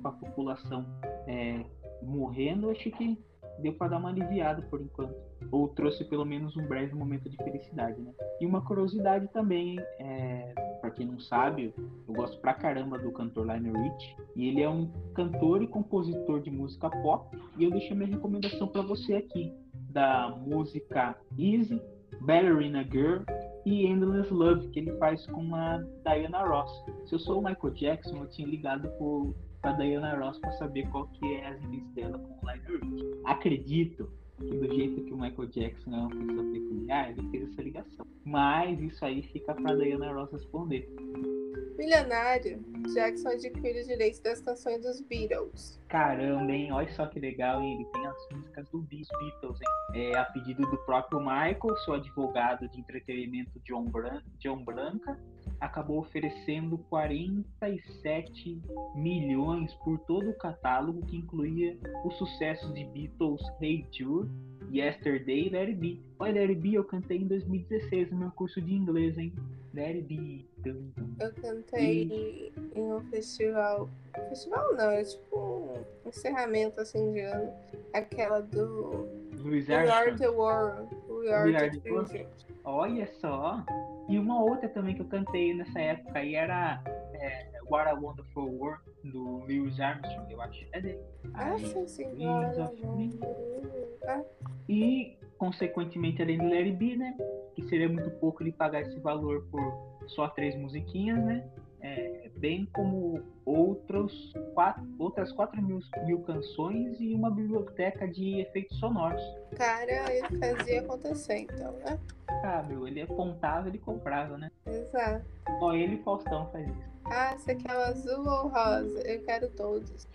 para a população é, morrendo, acho que deu para dar uma aliviada por enquanto. Ou trouxe pelo menos um breve momento de felicidade, né? E uma curiosidade também, é, para quem não sabe, eu gosto pra caramba do cantor Lionel Rich. E ele é um cantor e compositor de música pop. E eu deixo minha recomendação para você aqui, da música Easy, Ballerina Girl e Endless Love, que ele faz com a Diana Ross. Se eu sou o Michael Jackson, eu tinha ligado pro pra Diana Ross pra saber qual que é as limites dela com o Lionel Rich. Acredito que do jeito que o Michael Jackson é uma pessoa peculiar, ele fez essa ligação. Mas isso aí fica pra Diana Ross responder. Milionário, Jackson adquire os direitos das canções dos Beatles. Caramba, hein? Olha só que legal, hein? Ele tem as músicas do Beatles, hein? É, a pedido do próprio Michael, seu advogado de entretenimento John, Bran John Branca, acabou oferecendo 47 milhões por todo o catálogo que incluía os sucessos de Beatles Hey Jude, Yesterday e Let It Be. Olha, Let It Be eu cantei em 2016 no meu curso de inglês, hein? Let It Be. Eu cantei e... em um festival. Festival não, é tipo um encerramento assim de ano. Aquela do. Louis We Are the World. We Are, We are the, the Future. Olha só. E uma outra também que eu cantei nessa época aí era é, What a Wonderful World, do Lewis Armstrong, eu acho. É dele. Ah, sim, sim. E, consequentemente, além do Larry B, né? Que seria muito pouco ele pagar esse valor por só três musiquinhas, né? É, bem como outros quatro, outras 4 mil, mil canções e uma biblioteca de efeitos sonoros. Cara, ele fazia acontecer, então, né? Ah, meu, ele apontava, ele comprava, né? Exato. Só ele e Faustão faz isso. Ah, você quer o azul ou rosa? Eu quero todos.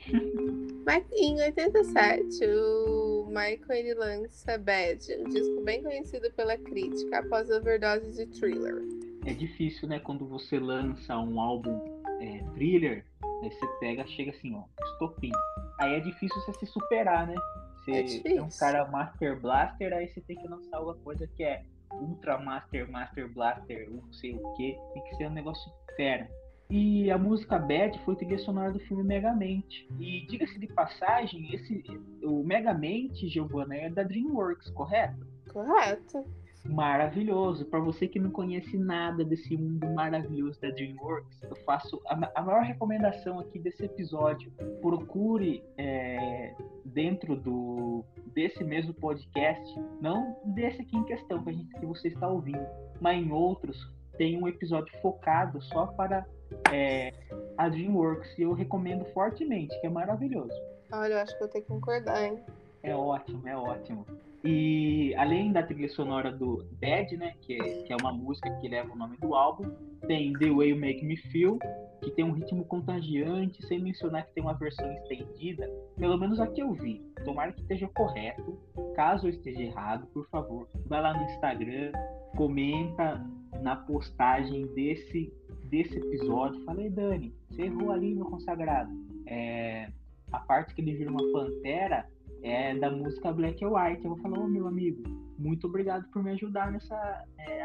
Mas em 87, o Michael ele lança Bad, um disco bem conhecido pela crítica, após a overdose de Thriller. É difícil, né, quando você lança um álbum é, thriller, aí você pega, chega assim, ó, estopim. Aí é difícil você se superar, né? Você é, é um cara Master Blaster, aí você tem que lançar alguma coisa que é Ultra Master, Master Blaster, não sei o que, tem que ser um negócio fera. E a música Bad foi trilha sonora do filme Megamente. E diga-se de passagem, esse, o Megamente, Giovanna, é da DreamWorks, correto? Correto. Maravilhoso. Para você que não conhece nada desse mundo maravilhoso da DreamWorks, eu faço a, a maior recomendação aqui desse episódio. Procure é, dentro do desse mesmo podcast, não desse aqui em questão que, a gente, que você está ouvindo, mas em outros, tem um episódio focado só para é, a DreamWorks e eu recomendo fortemente, que é maravilhoso. Olha, eu acho que eu tenho que concordar, hein? É ótimo, é ótimo. E além da trilha sonora do Bad, né, que é, que é uma música que leva o nome do álbum, tem The Way You Make Me Feel, que tem um ritmo contagiante, sem mencionar que tem uma versão estendida, pelo menos a que eu vi. Tomara que esteja correto. Caso eu esteja errado, por favor, vai lá no Instagram, comenta na postagem desse desse episódio, falei, Dani, você errou ali no consagrado. É, a parte que ele vira uma pantera é da música Black and White. Eu vou falar, oh, meu amigo, muito obrigado por me ajudar nessa. É,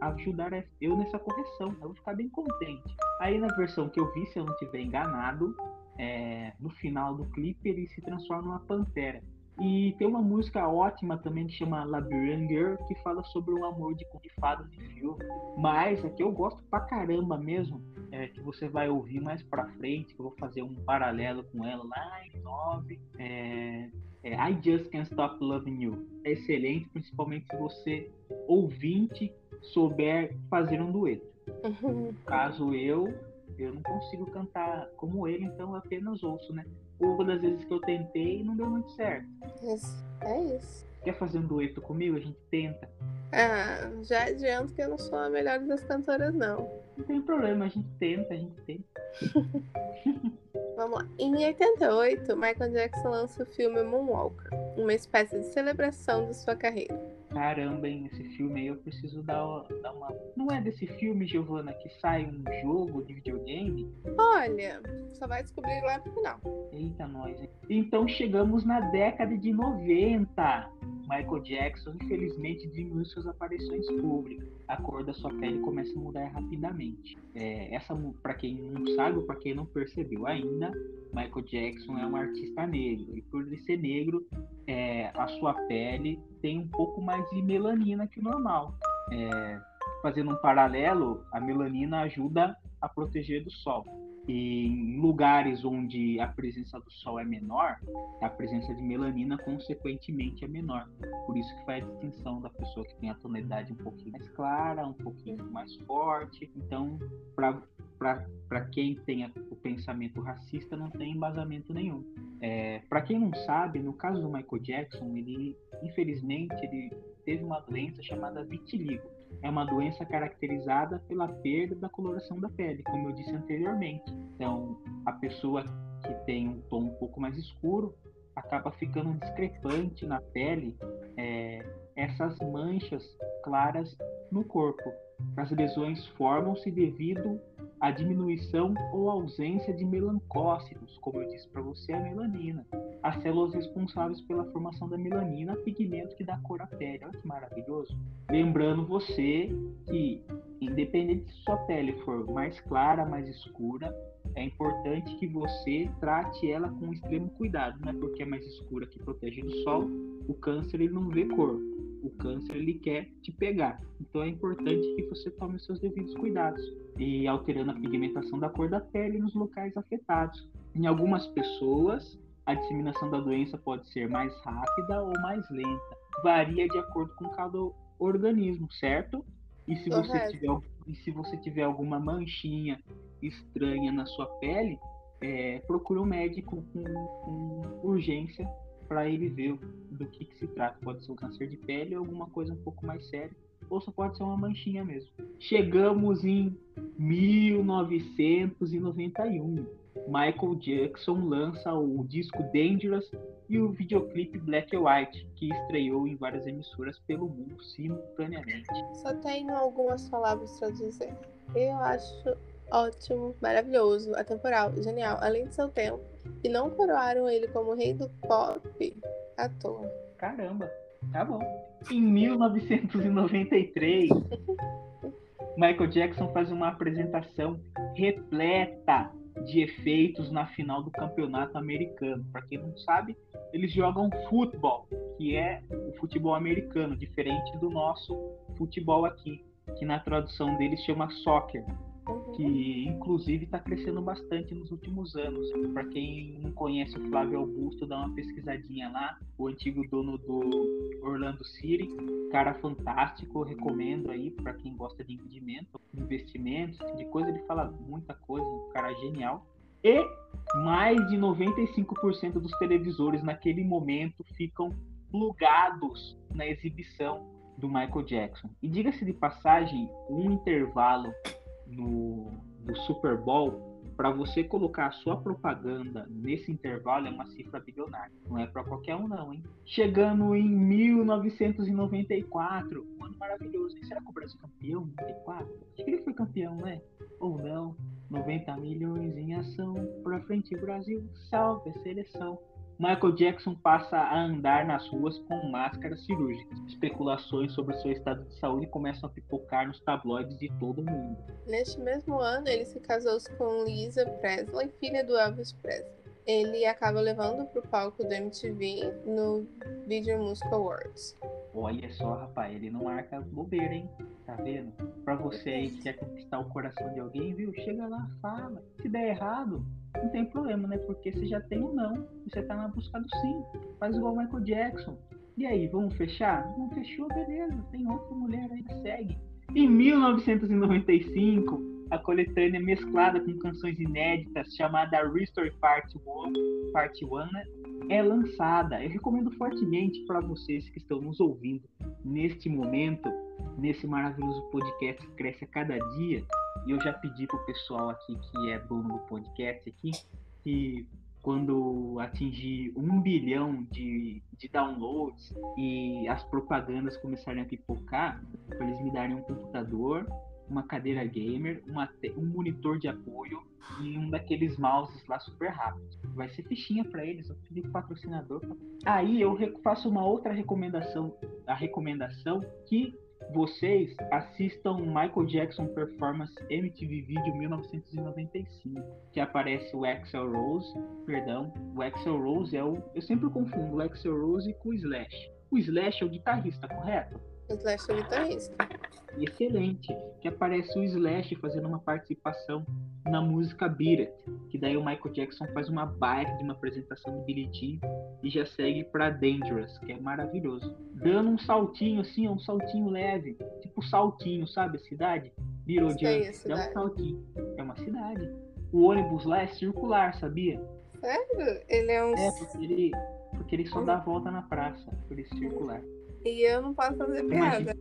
ajudar eu nessa correção. Eu vou ficar bem contente. Aí na versão que eu vi, se eu não estiver enganado, é, no final do clipe ele se transforma numa pantera. E tem uma música ótima também que chama Labyrinth Girl, que fala sobre o amor de, fadas de filme. Mas a que eu gosto pra caramba mesmo, é, que você vai ouvir mais pra frente, que eu vou fazer um paralelo com ela lá em 9, é, é I Just Can't Stop Loving You. É excelente, principalmente se você, ouvinte, souber fazer um dueto. Uhum. Caso eu, eu não consigo cantar como ele, então eu apenas ouço, né? Uma das vezes que eu tentei não deu muito certo. Isso, é isso. Quer fazer um dueto comigo? A gente tenta. Ah, já adianto que eu não sou a melhor das cantoras, não. Não tem problema, a gente tenta, a gente tenta. Vamos lá. Em 88, Michael Jackson lança o filme Moonwalker, uma espécie de celebração de sua carreira caramba, hein, esse filme aí eu preciso dar, dar uma. Não é desse filme, Giovana, que sai um jogo de videogame? Olha, só vai descobrir lá no final. Eita, nós. Hein? Então chegamos na década de 90. Michael Jackson, infelizmente, diminui suas aparições públicas. A cor da sua pele começa a mudar rapidamente. É, essa, para quem não sabe ou para quem não percebeu ainda, Michael Jackson é um artista negro. E por ele ser negro, é, a sua pele tem um pouco mais de melanina que o normal. É, fazendo um paralelo, a melanina ajuda a proteger do sol. Em lugares onde a presença do sol é menor, a presença de melanina consequentemente é menor. Por isso que faz a distinção da pessoa que tem a tonalidade um pouquinho mais clara, um pouquinho mais forte. Então, para quem tem o pensamento racista, não tem embasamento nenhum. É, para quem não sabe, no caso do Michael Jackson, ele, infelizmente, ele teve uma doença chamada vitiligo. É uma doença caracterizada pela perda da coloração da pele, como eu disse anteriormente. Então, a pessoa que tem um tom um pouco mais escuro acaba ficando discrepante na pele é, essas manchas claras no corpo. As lesões formam-se devido à diminuição ou ausência de melancócitos, como eu disse para você, a melanina. As células responsáveis pela formação da melanina, pigmento que dá cor à pele. Olha que maravilhoso. Lembrando você que, independente se sua pele for mais clara, mais escura, é importante que você trate ela com extremo cuidado, né? Porque é mais escura que protege do sol, o câncer ele não vê cor o câncer ele quer te pegar. Então é importante que você tome os seus devidos cuidados e alterando a pigmentação da cor da pele nos locais afetados. Em algumas pessoas, a disseminação da doença pode ser mais rápida ou mais lenta. Varia de acordo com cada organismo, certo? E se você tiver e se você tiver alguma manchinha estranha na sua pele, é, procure um médico com, com urgência para ele ver do que, que se trata. Pode ser um câncer de pele ou alguma coisa um pouco mais séria, ou só pode ser uma manchinha mesmo. Chegamos em 1991. Michael Jackson lança o disco Dangerous e o videoclipe Black and White, que estreou em várias emissoras pelo mundo simultaneamente. Só tenho algumas palavras para dizer. Eu acho ótimo, maravilhoso, atemporal, genial, além de seu tempo e não coroaram ele como rei do pop à toa. Caramba, tá bom. Em 1993, Michael Jackson faz uma apresentação repleta de efeitos na final do campeonato americano. Para quem não sabe, eles jogam futebol, que é o futebol americano, diferente do nosso futebol aqui, que na tradução deles chama soccer que inclusive está crescendo bastante nos últimos anos. Para quem não conhece o Flávio Augusto, dá uma pesquisadinha lá. O antigo dono do Orlando City, cara fantástico, recomendo aí para quem gosta de investimento, investimentos, tipo de coisa. Ele fala muita coisa, um cara genial. E mais de 95% dos televisores naquele momento ficam plugados na exibição do Michael Jackson. E diga-se de passagem, um intervalo no, no Super Bowl, para você colocar a sua propaganda nesse intervalo é uma cifra bilionária. Não é para qualquer um, não, hein? Chegando em 1994, um ano maravilhoso. será que o Brasil é campeão em 94? Acho que ele foi campeão, né? Ou não? 90 milhões em ação. Pra frente, Brasil, salve a seleção. Michael Jackson passa a andar nas ruas com máscaras cirúrgicas. Especulações sobre seu estado de saúde começam a pipocar nos tabloides de todo o mundo. Neste mesmo ano, ele se casou com Lisa Presley, filha do Elvis Presley. Ele acaba levando para o palco do MTV no Video Music Awards. Olha só, rapaz, ele não marca bobeira, hein? Tá vendo? Pra você aí que quer conquistar o coração de alguém, viu? Chega lá, fala. Se der errado, não tem problema, né? Porque você já tem o um não. Você tá na busca do sim. Faz igual o Michael Jackson. E aí, vamos fechar? Não fechou, beleza. Tem outra mulher aí que segue. Em 1995, a coletânea mesclada com canções inéditas chamada Restore Part 1, Part 1 né, é lançada. Eu recomendo fortemente para vocês que estão nos ouvindo neste momento, nesse maravilhoso podcast que cresce a cada dia. E eu já pedi pro pessoal aqui que é dono do podcast aqui que quando atingir um bilhão de, de downloads e as propagandas começarem a pipocar, eles me darem um computador uma cadeira gamer, uma, um monitor de apoio e um daqueles mouses lá super rápidos. Vai ser fichinha para eles, eu pedi patrocinador. Aí eu faço uma outra recomendação, a recomendação que vocês assistam Michael Jackson Performance MTV Video 1995, que aparece o Axel Rose, perdão, o Axel Rose é o, eu sempre confundo o Axel Rose com o Slash. O Slash é o guitarrista, correto? Slash é guitarrista. Excelente. Que aparece o Slash fazendo uma participação na música Beat It, que daí o Michael Jackson faz uma baita de uma apresentação do Billie Jean e já segue para Dangerous, que é maravilhoso. Dando um saltinho assim, um saltinho leve, tipo saltinho, sabe, a cidade? Isso aí, Jump. é um saltinho. É uma cidade. O ônibus lá é circular, sabia? Sério? Ele é um. É, porque ele, porque ele só dá a volta na praça, por isso circular. E eu não posso fazer piada,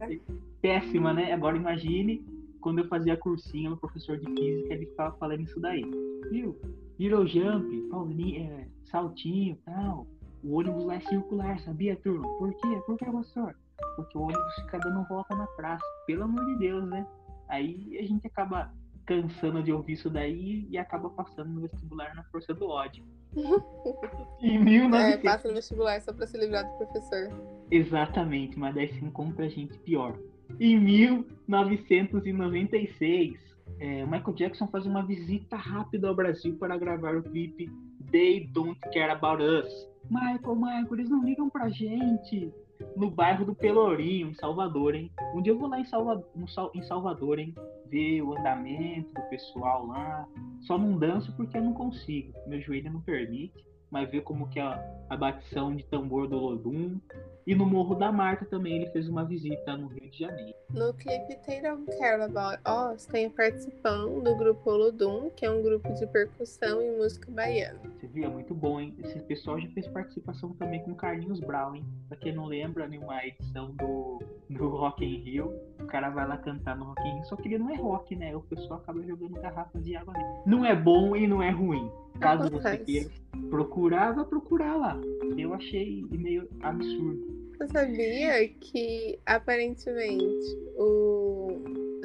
péssima, né? Agora imagine quando eu fazia cursinho, o professor de física, ele ficava falando isso daí. Viu? Virou jump, Paulinho, é, saltinho tal. O ônibus lá é circular, sabia, turma? Por quê? Por que, professor? Porque o ônibus fica dando volta na praça. Pelo amor de Deus, né? Aí a gente acaba cansando de ouvir isso daí e acaba passando no vestibular na força do ódio. Em É, 1900... passa no vestibular só pra se livrar do professor. Exatamente, mas daí se encontra gente pior. Em 1996, é, Michael Jackson faz uma visita rápida ao Brasil para gravar o clipe They Don't Care About Us. Michael, Michael, eles não ligam pra gente. No bairro do Pelourinho, em Salvador, hein? Um dia eu vou lá em, Salva- em Salvador, hein? Ver o andamento do pessoal lá. Só não danço porque eu não consigo. Meu joelho não permite. Mas ver como que é a, a batição de tambor do Lodum. E no Morro da Marta também ele fez uma visita no Rio de Janeiro. No clipe They Don't Care About Us, tem a participação do grupo Olodum, que é um grupo de percussão e música baiana. Você viu? É muito bom, hein? Esse pessoal já fez participação também com Carlinhos Brown, hein? Pra quem não lembra, em uma edição do, do Rock in Rio, o cara vai lá cantar no Rock in Rio, só que ele não é rock, né? O pessoal acaba jogando garrafas de água nele. Não é bom e não é ruim. Caso você queira procurar, vai procurar lá. Eu achei meio absurdo. Você sabia que aparentemente o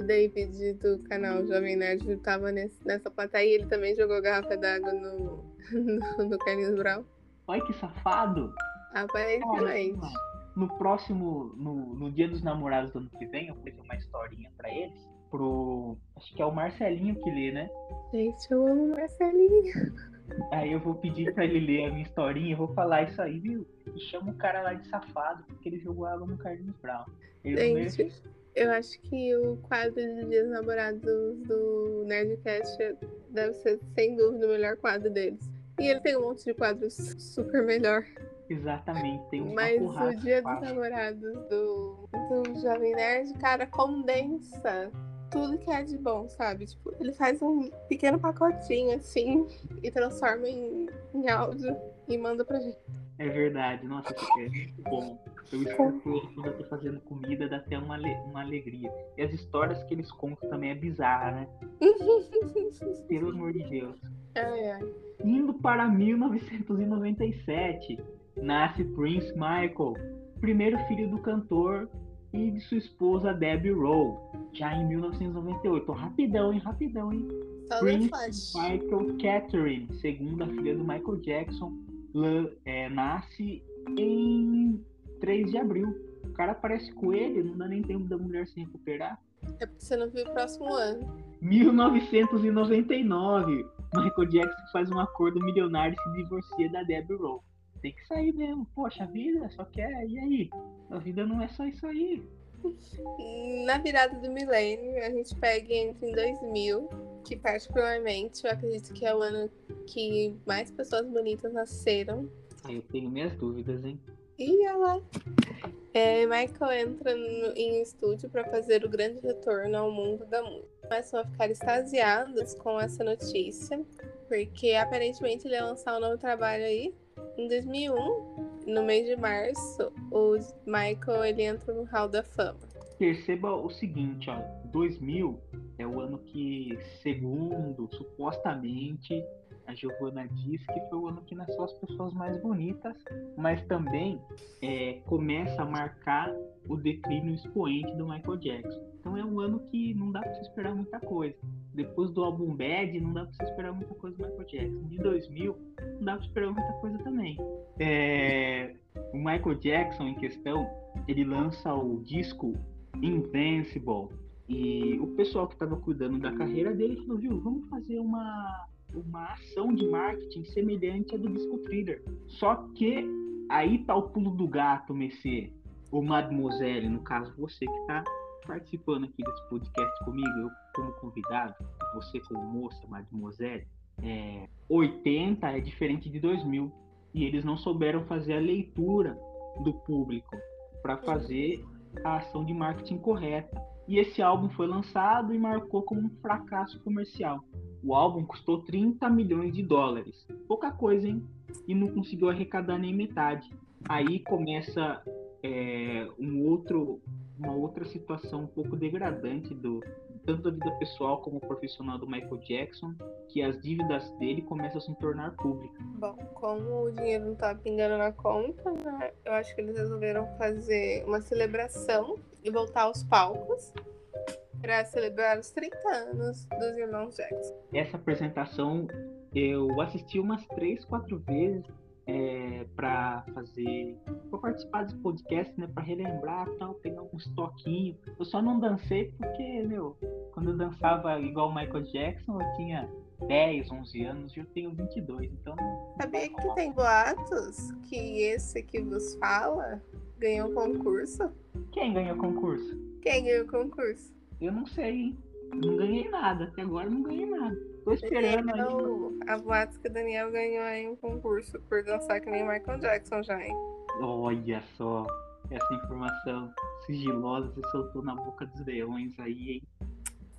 David do canal Jovem Nerd estava nessa plateia e ele também jogou garrafa d'água no, no, no Carlinhos Brown? Olha que safado! Aparentemente. No próximo, no, no dia dos namorados do ano que vem, eu vou fazer uma historinha pra eles. Pro. Acho que é o Marcelinho que lê, né? Gente, eu amo o Marcelinho. Aí eu vou pedir pra ele ler a minha historinha e vou falar isso aí, viu? E chama o cara lá de safado, porque ele jogou água no Carlinhos Brown. Ele Gente, eu acho que o quadro de Dias dos Namorados do Nerdcast deve ser, sem dúvida, o melhor quadro deles. E ele tem um monte de quadros super melhor. Exatamente, tem um Mas o Dia dos. Namorados do, do Jovem Nerd, cara, condensa tudo que é de bom, sabe? Tipo, ele faz um pequeno pacotinho assim e transforma em, em áudio e manda pra gente. É verdade, nossa, isso é muito bom. Eu escuto quando eu tô fazendo comida, dá até uma, ale- uma alegria. E as histórias que eles contam também é bizarra, né? Pelo amor de Deus. Ai, ai. Indo para 1997, nasce Prince Michael, primeiro filho do cantor e de sua esposa Debbie Rowe, já em 1998. Rapidão, hein? Rapidão, hein? Só Prince. Michael Catherine, segunda filha do Michael Jackson, é, nasce em 3 de abril. O cara parece coelho, não dá nem tempo da mulher se recuperar. É porque você não viu o próximo ano. 1999, Michael Jackson faz um acordo milionário e se divorcia da Debbie Rowe. Tem que sair mesmo. Poxa, a vida só quer. E aí? A vida não é só isso aí. Na virada do milênio, a gente pega e entra em 2000, que particularmente eu acredito que é o ano que mais pessoas bonitas nasceram. Aí eu tenho minhas dúvidas, hein? E olha lá. É, Michael entra no- em estúdio para fazer o grande retorno ao mundo da música. Começam a ficar extasiados com essa notícia, porque aparentemente ele ia lançar um novo trabalho aí. Em 2001, no mês de março, o Michael ele entra no Hall da Fama. Perceba o seguinte, ó. 2000 é o ano que, segundo, supostamente, a Giovanna diz que foi o ano que nasceu as pessoas mais bonitas, mas também é, começa a marcar o declínio expoente do Michael Jackson. Então é um ano que não dá pra você esperar muita coisa. Depois do álbum Bad, não dá pra você esperar muita coisa do Michael Jackson. De 2000, não dá pra esperar muita coisa também. É, o Michael Jackson, em questão, ele lança o disco Invincible. E o pessoal que estava cuidando da carreira dele falou, viu, vamos fazer uma, uma ação de marketing semelhante à do disco Thriller. Só que aí tá o pulo do gato, Messê. O Mademoiselle, no caso, você que tá participando aqui desse podcast comigo, eu como convidado, você como moça, Mademoiselle, é, 80 é diferente de 2000. E eles não souberam fazer a leitura do público para fazer a ação de marketing correta. E esse álbum foi lançado e marcou como um fracasso comercial. O álbum custou 30 milhões de dólares. Pouca coisa, hein? E não conseguiu arrecadar nem metade. Aí começa é, um outro, uma outra situação um pouco degradante do tanto da vida pessoal como profissional do Michael Jackson, que as dívidas dele começam a se tornar públicas. Bom, como o dinheiro não tá pingando na conta, né, eu acho que eles resolveram fazer uma celebração e voltar aos palcos para celebrar os 30 anos dos irmãos Jackson. Essa apresentação eu assisti umas três, quatro vezes é, para fazer, para participar desse podcast, né, para relembrar, tal, pegar uns toquinhos. Eu só não dancei porque, meu, quando eu dançava igual o Michael Jackson, eu tinha 10, 11 anos e eu tenho 22, então. Sabia que tem boatos que esse que vos fala ganhou concurso? Quem ganhou concurso? Quem ganhou concurso? Eu não sei, hein? Não ganhei nada, até agora não ganhei nada. Tô esperando Daniel, aí. A boatos que o Daniel ganhou aí um concurso por dançar que nem o Michael Jackson já, hein? Olha só, essa informação sigilosa se soltou na boca dos leões aí, hein?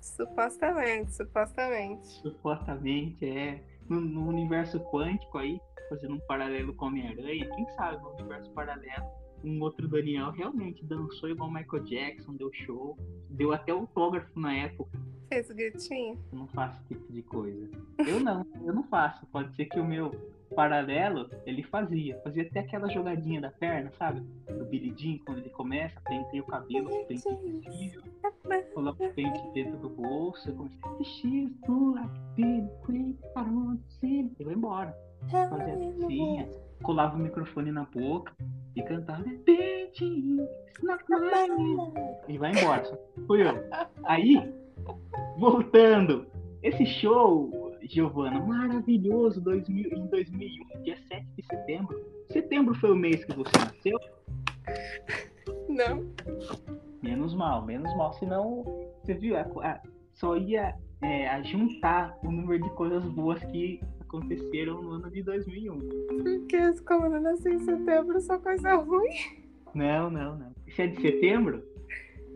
Supostamente, supostamente. Supostamente, é. No, no universo quântico aí, fazendo um paralelo com Homem-Aranha, quem sabe no universo paralelo, um outro Daniel realmente dançou igual Michael Jackson, deu show, deu até autógrafo na época. Fez o gritinho? Eu não faço esse tipo de coisa. Eu não, eu não faço. Pode ser que o meu paralelo, ele fazia. Fazia até aquela jogadinha da perna, sabe? Do Jean, quando ele começa, tem o cabelo, tem invisível, coloca o pente dentro do bolso, começa a X, e vai embora. Fazia assim, colava o microfone na boca e cantava e vai embora. Fui eu. Aí Voltando, esse show, Giovana, maravilhoso 2000, em 2001, dia 7 de setembro. Setembro foi o mês que você nasceu? Não. Menos mal, menos mal. Senão, você viu, a, a, só ia é, juntar o número de coisas boas que aconteceram no ano de 2001. Porque como eu nasci em setembro, só coisa ruim? Não, não, não. Isso é de setembro?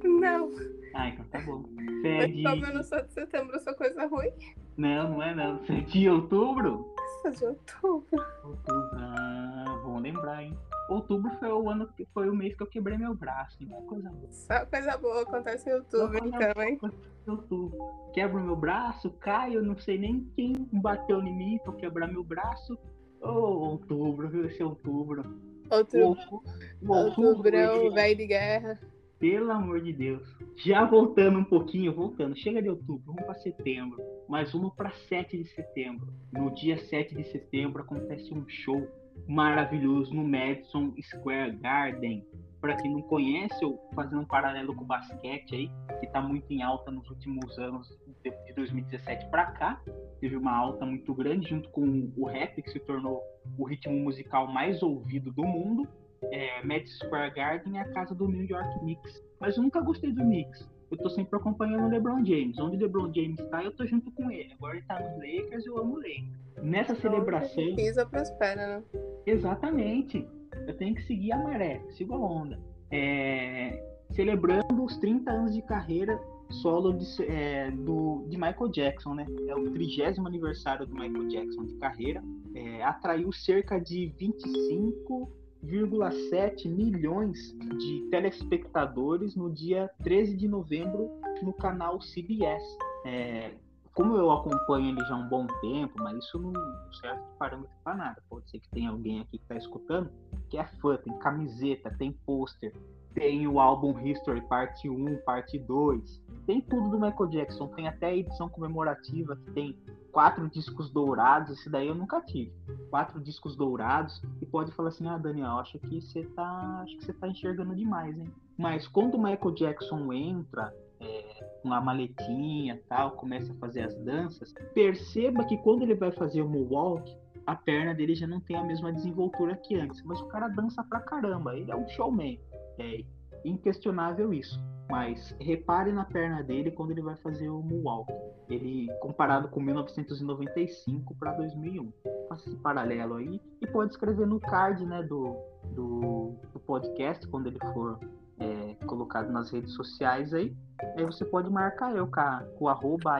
Não. Ah, então tá bom. Você é de... Como eu não sou de setembro, sou coisa ruim? Não, não é não. Você é de outubro? Sou de outubro. Outubro, ah, bom lembrar, hein? Outubro foi o ano que foi o mês que eu quebrei meu braço, então coisa boa. Só coisa boa acontece em outubro, então, hein? Outubro. Quebro meu braço, caio, não sei nem quem bateu em mim pra quebrar meu braço. Ô, oh, outubro, viu? Esse outubro. Outubro. Outubro, outubro velho de guerra. Pelo amor de Deus. Já voltando um pouquinho, voltando. Chega de outubro, vamos para setembro. Mais uma para 7 de setembro. No dia 7 de setembro acontece um show maravilhoso no Madison Square Garden. Para quem não conhece, eu fazendo um paralelo com o basquete aí, que está muito em alta nos últimos anos, de 2017 para cá, teve uma alta muito grande junto com o rap, que se tornou o ritmo musical mais ouvido do mundo é, Madison Square Garden é a casa do New York Knicks. Mas eu nunca gostei do Knicks. Eu tô sempre acompanhando o LeBron James. Onde o LeBron James tá, eu tô junto com ele. Agora ele tá nos Lakers, eu amo o Lakers. Nessa celebração. Pisa prospera, né? Exatamente. Eu tenho que seguir a maré, sigo a onda. É... Celebrando os 30 anos de carreira solo de, é, do, de Michael Jackson, né? É o trigésimo aniversário do Michael Jackson de carreira. É, atraiu cerca de 25 1,7 milhões de telespectadores no dia 13 de novembro no canal CBS. É, como eu acompanho ele já há um bom tempo, mas isso não serve de parâmetro para nada. Pode ser que tenha alguém aqui que está escutando que é fã, tem camiseta, tem pôster, tem o álbum History parte 1, parte 2, tem tudo do Michael Jackson, tem até a edição comemorativa que tem quatro discos dourados, esse daí eu nunca tive. Quatro discos dourados e pode falar assim: "Ah, Daniel, acho que você tá, acho que você tá enxergando demais, hein?". Mas quando o Michael Jackson entra é, com a maletinha, tal, começa a fazer as danças, perceba que quando ele vai fazer o moonwalk, a perna dele já não tem a mesma desenvoltura que antes, mas o cara dança pra caramba, ele é um showman. É inquestionável isso. Mas repare na perna dele quando ele vai fazer o moonwalk. Ele comparado com 1995 para 2001. Faça esse paralelo aí e pode escrever no card, né, do, do, do podcast quando ele for é, colocado nas redes sociais aí. Aí você pode marcar eu com, a, com o arroba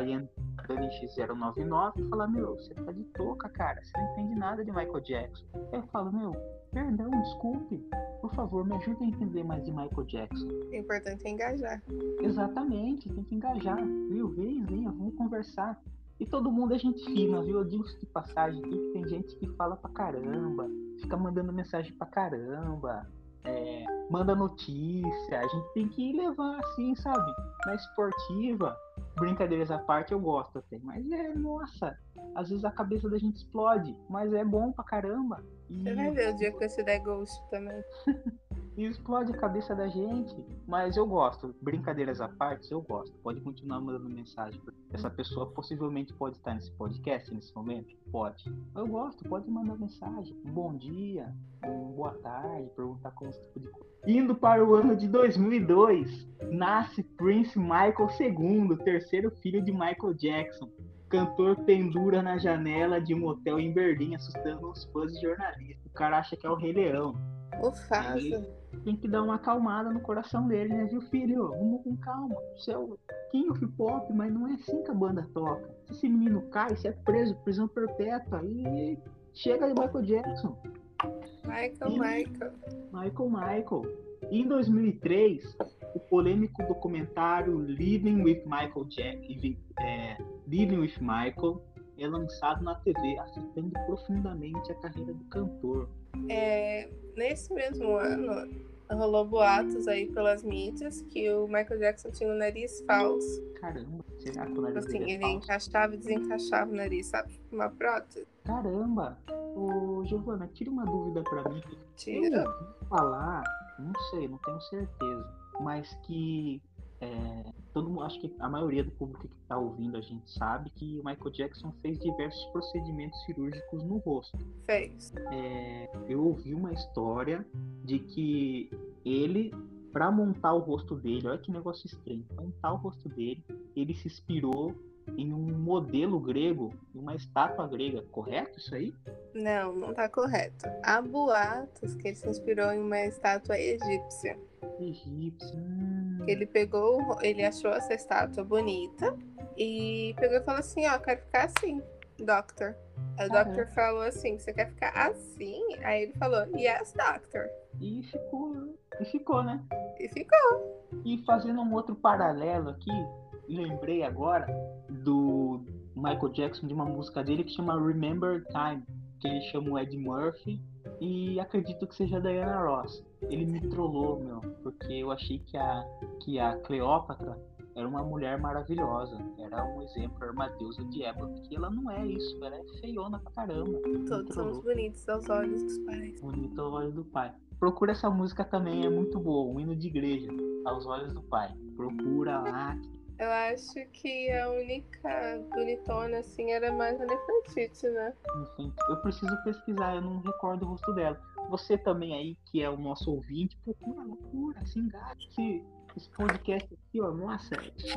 DaniX099 e falar, meu, você tá de touca, cara, você não entende nada de Michael Jackson. Aí eu falo, meu, perdão, desculpe, por favor, me ajude a entender mais de Michael Jackson. O importante é engajar. Exatamente, tem que engajar, viu? Vem, vem, vamos conversar. E todo mundo é gente fina, viu? Eu digo de passagem aqui que tem gente que fala pra caramba, fica mandando mensagem pra caramba, é, manda notícia. A gente tem que levar assim, sabe? Na esportiva, brincadeiras à parte, eu gosto até. Mas é, nossa, às vezes a cabeça da gente explode, mas é bom pra caramba. Você vai ver o dia que você der ghost também. e explode a cabeça da gente. Mas eu gosto, brincadeiras à parte, eu gosto. Pode continuar mandando mensagem. Essa pessoa possivelmente pode estar nesse podcast nesse momento? Pode. Eu gosto, pode mandar mensagem. Um bom dia, um boa tarde, perguntar como tipo de coisa. Indo para o ano de 2002, nasce Prince Michael II, terceiro filho de Michael Jackson. Cantor pendura na janela de um hotel em Berlim, assustando os fãs e jornalistas. O cara acha que é o Rei Leão. O faço tem que dar uma acalmada no coração dele, né, viu, filho? Vamos com calma. Você é o King of Pop, mas não é assim que a banda toca. Se esse menino cai, você é preso, prisão perpétua. E chega de Michael Jackson. Michael, e... Michael. Michael, Michael. Em 2003, o polêmico documentário Living with Michael Jackson, é, Living with Michael, é lançado na TV, afetando profundamente a carreira do cantor. É, nesse mesmo ano, rolou boatos aí pelas mídias que o Michael Jackson tinha um nariz falso. Caramba, será que o nariz assim, ele falso? encaixava e desencaixava o nariz, sabe? Uma prótese. Caramba! Ô, Giovana, tira uma dúvida pra mim. Tira. Eu falar, não sei, não tenho certeza, mas que é, todo mundo, acho que a maioria do público que está ouvindo a gente sabe que o Michael Jackson fez diversos procedimentos cirúrgicos no rosto. Fez. É, eu ouvi uma história de que ele, para montar o rosto dele, olha que negócio estranho, montar o rosto dele, ele se inspirou em um modelo grego, em uma estátua grega, correto isso aí? Não, não está correto. Há boatos que ele se inspirou em uma estátua egípcia. Egípcia. Ele pegou, ele achou essa estátua bonita e pegou e falou assim, ó, quero ficar assim, Doctor. O Doctor falou assim, você quer ficar assim? Aí ele falou, yes, Doctor. E ficou, e ficou, né? E ficou. E fazendo um outro paralelo aqui, lembrei agora do Michael Jackson de uma música dele que chama Remember Time, que ele chama o Ed Murphy e acredito que seja a Diana Ross. Ele me trollou, meu, porque eu achei que a, que a Cleópatra era uma mulher maravilhosa, era um exemplo, era uma deusa de época, que ela não é isso, ela é feiona pra caramba. Todos somos bonitos aos olhos dos pais. Bonito aos olhos do pai. Procura essa música também, é muito boa, um hino de igreja, aos olhos do pai. Procura lá, eu acho que a única bonitona, assim, era mais a Nefertiti, né? Eu preciso pesquisar, eu não recordo o rosto dela. Você também aí, que é o nosso ouvinte, procura, procura, se engaje. Esse, esse podcast aqui, ó, nossa, é.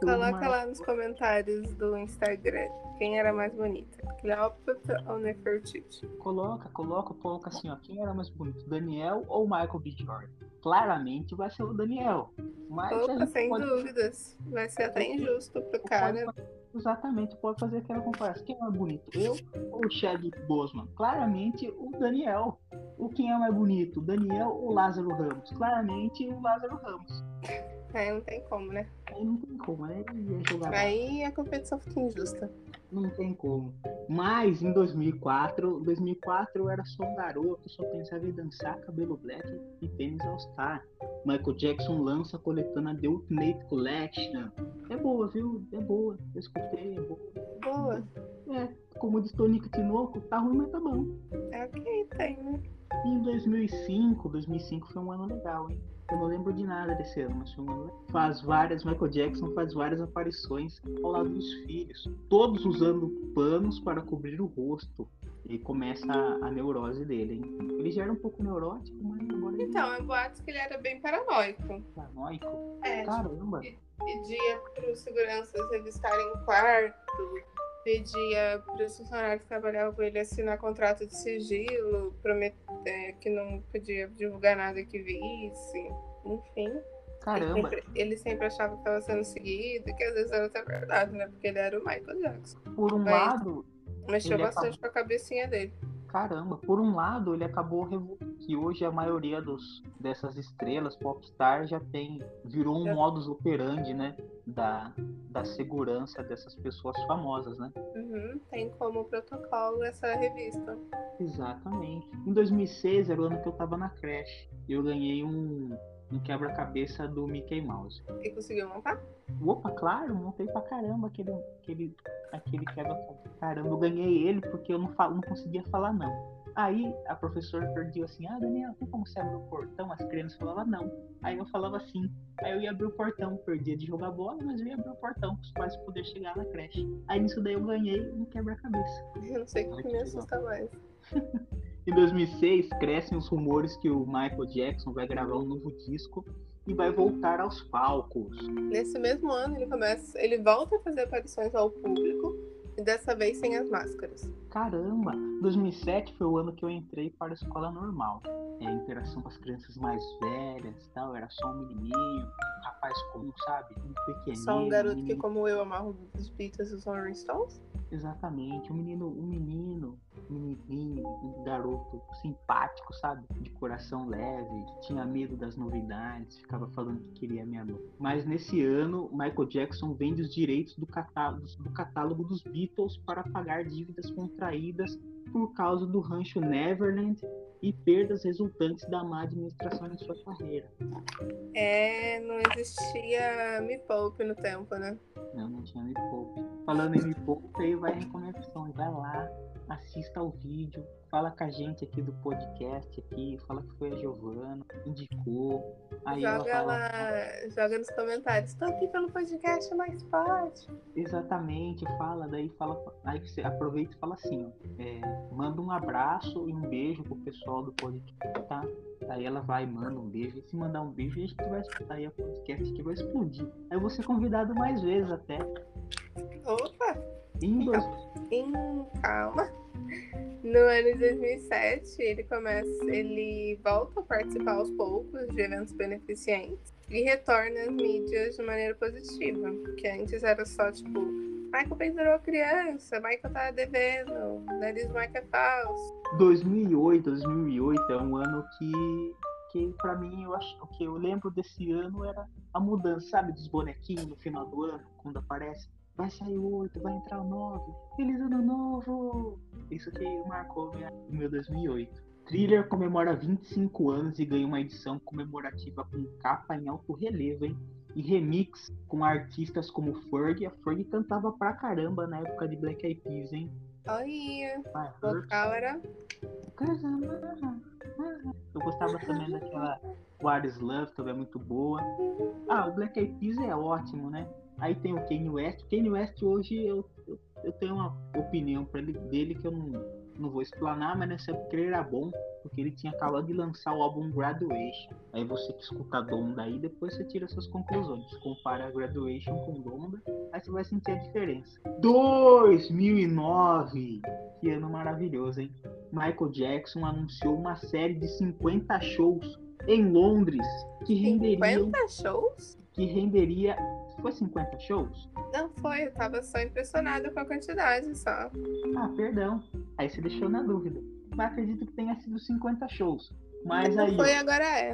Coloca lá nos comentários do Instagram quem era mais bonita, Cleópatra ou Nefertiti. Coloca, coloca, coloca assim, ó, quem era mais bonito, Daniel ou Michael B. Jordan? Claramente vai ser o Daniel. Mas Opa, sem pode... dúvidas. Vai ser até injusto pro cara. Pode, exatamente, pode fazer aquela comparação. Quem é mais bonito? Eu ou o Chadwick Boseman? Claramente o Daniel. O quem é mais bonito? Daniel ou Lázaro Ramos? Claramente o Lázaro Ramos. Aí não tem como, né? Aí não tem como? Aí a competição fica injusta. Não tem como. Mas em 2004, 2004 eu era só um garoto, só pensava em dançar cabelo black e tênis All Star. Michael Jackson lança a coletânea The Ultimate Collection. É boa, viu? É boa. Eu escutei, é boa. Boa. É, como diz Tonico Tinoco, tá ruim, mas tá bom. É o que tem, né? Em 2005, 2005 foi um ano legal, hein? Eu não lembro de nada desse ano, mas legal. Faz várias, Michael Jackson faz várias aparições ao lado dos filhos, todos usando panos para cobrir o rosto. E começa a, a neurose dele, hein? Ele já era um pouco neurótico, mas agora ele... Então, eu boato que ele era bem paranoico. Paranoico? É. Caramba! Pedia para os seguranças revistarem o quarto, pedia para os funcionários que trabalhavam com ele assinar contrato de sigilo, prometer é, que não podia divulgar nada que visse, enfim. Caramba. Ele sempre, ele sempre achava que estava sendo seguido, que às vezes era até verdade, né? Porque ele era o Michael Jackson. Por um Mas- lado, Mexeu bastante com a cabecinha dele. caramba, por um lado ele acabou que hoje a maioria dos dessas estrelas popstar já tem virou um modus operandi, né, da, da segurança dessas pessoas famosas, né? Uhum, tem como protocolo essa revista. Exatamente. Em 2006 era o ano que eu tava na creche. Eu ganhei um, um quebra-cabeça do Mickey Mouse. E conseguiu montar? Opa, claro, montei pra caramba aquele, aquele, aquele quebra-cabeça. Caramba, eu ganhei ele porque eu não, falo, não conseguia falar não. Aí a professora perdia assim, ah Daniel, tem como você abrir o portão? As crianças falavam não. Aí eu falava assim. Aí eu ia abrir o portão, perdia de jogar bola, mas eu ia abrir o portão para os pais poderem chegar na creche. Aí nisso daí eu ganhei um quebra-cabeça. Eu não sei o que que me assusta mais. Em 2006, crescem os rumores que o Michael Jackson vai gravar um novo disco e vai voltar aos palcos. Nesse mesmo ano ele começa. Ele volta a fazer aparições ao público e dessa vez sem as máscaras. Caramba! 2007 foi o ano que eu entrei para a escola normal. É, a interação com as crianças mais velhas e tal, era só um menininho, um rapaz comum, sabe? Um pequenininho. Só um garoto que, como eu, amarro os Beatles e os Rolling Stones. Exatamente, um menino, um menino, um menininho, um garoto simpático, sabe? De coração leve, tinha medo das novidades, ficava falando que queria minha mãe. Mas nesse ano, Michael Jackson vende os direitos do catálogo, do catálogo dos Beatles para pagar dívidas contraídas por causa do rancho Neverland e perdas resultantes da má administração em sua carreira. É, não existia Me Poupe no tempo, né? Não, não tinha Me Poupe. Falando em Me Poupe, aí vai a recomendação. Vai lá, assista o vídeo, fala com a gente aqui do podcast aqui, fala que foi a Giovana, indicou. Aí ela joga fala, lá, joga nos comentários. Tô aqui pelo podcast mais pode. exatamente, fala, daí fala. Aí você aproveita e fala assim, ó, é, manda um abraço e um beijo pro pessoal do podcast, tá? Aí ela vai, manda um beijo. E se mandar um beijo, a gente vai escutar aí o podcast que vai explodir. Aí eu vou ser convidado mais vezes até. Opa! E em calma. No ano de 2007, ele começa, ele volta a participar aos poucos de eventos beneficentes e retorna às mídias de maneira positiva, que antes era só tipo, Michael pendurou a criança, Michael tá devendo, nariz do Michael é falso. 2008, 2008 é um ano que, que para mim, eu acho o que eu lembro desse ano era a mudança, sabe, dos bonequinhos no final do ano, quando aparece. Vai sair o 8, vai entrar o 9. Feliz ano novo! Isso que marcou minha, o meu 2008. Thriller comemora 25 anos e ganha uma edição comemorativa com capa em alto relevo, hein? E remix com artistas como Ferg. A Ferg cantava pra caramba na época de Black Eyed Peas, hein? Olha, My o vocal era eu gostava também daquela What is Love, também é muito boa. Ah, o Black Eyed Peas é ótimo, né? Aí tem o Kanye West. Kanye West hoje eu, eu, eu tenho uma opinião pra ele, dele que eu não, não vou explanar, mas nessa época ele era bom, porque ele tinha acabado de lançar o álbum Graduation. Aí você que escuta Donda aí, depois você tira suas conclusões. Compara Graduation com Donda, aí você vai sentir a diferença. 2009! Que ano maravilhoso, hein? Michael Jackson anunciou uma série de 50 shows em Londres que renderiam 50 shows? que renderia foi 50 shows? Não foi, eu tava só impressionada com a quantidade só. Ah, perdão. Aí você deixou na dúvida. Mas acredito que tenha sido 50 shows. Mas não aí, foi, agora é.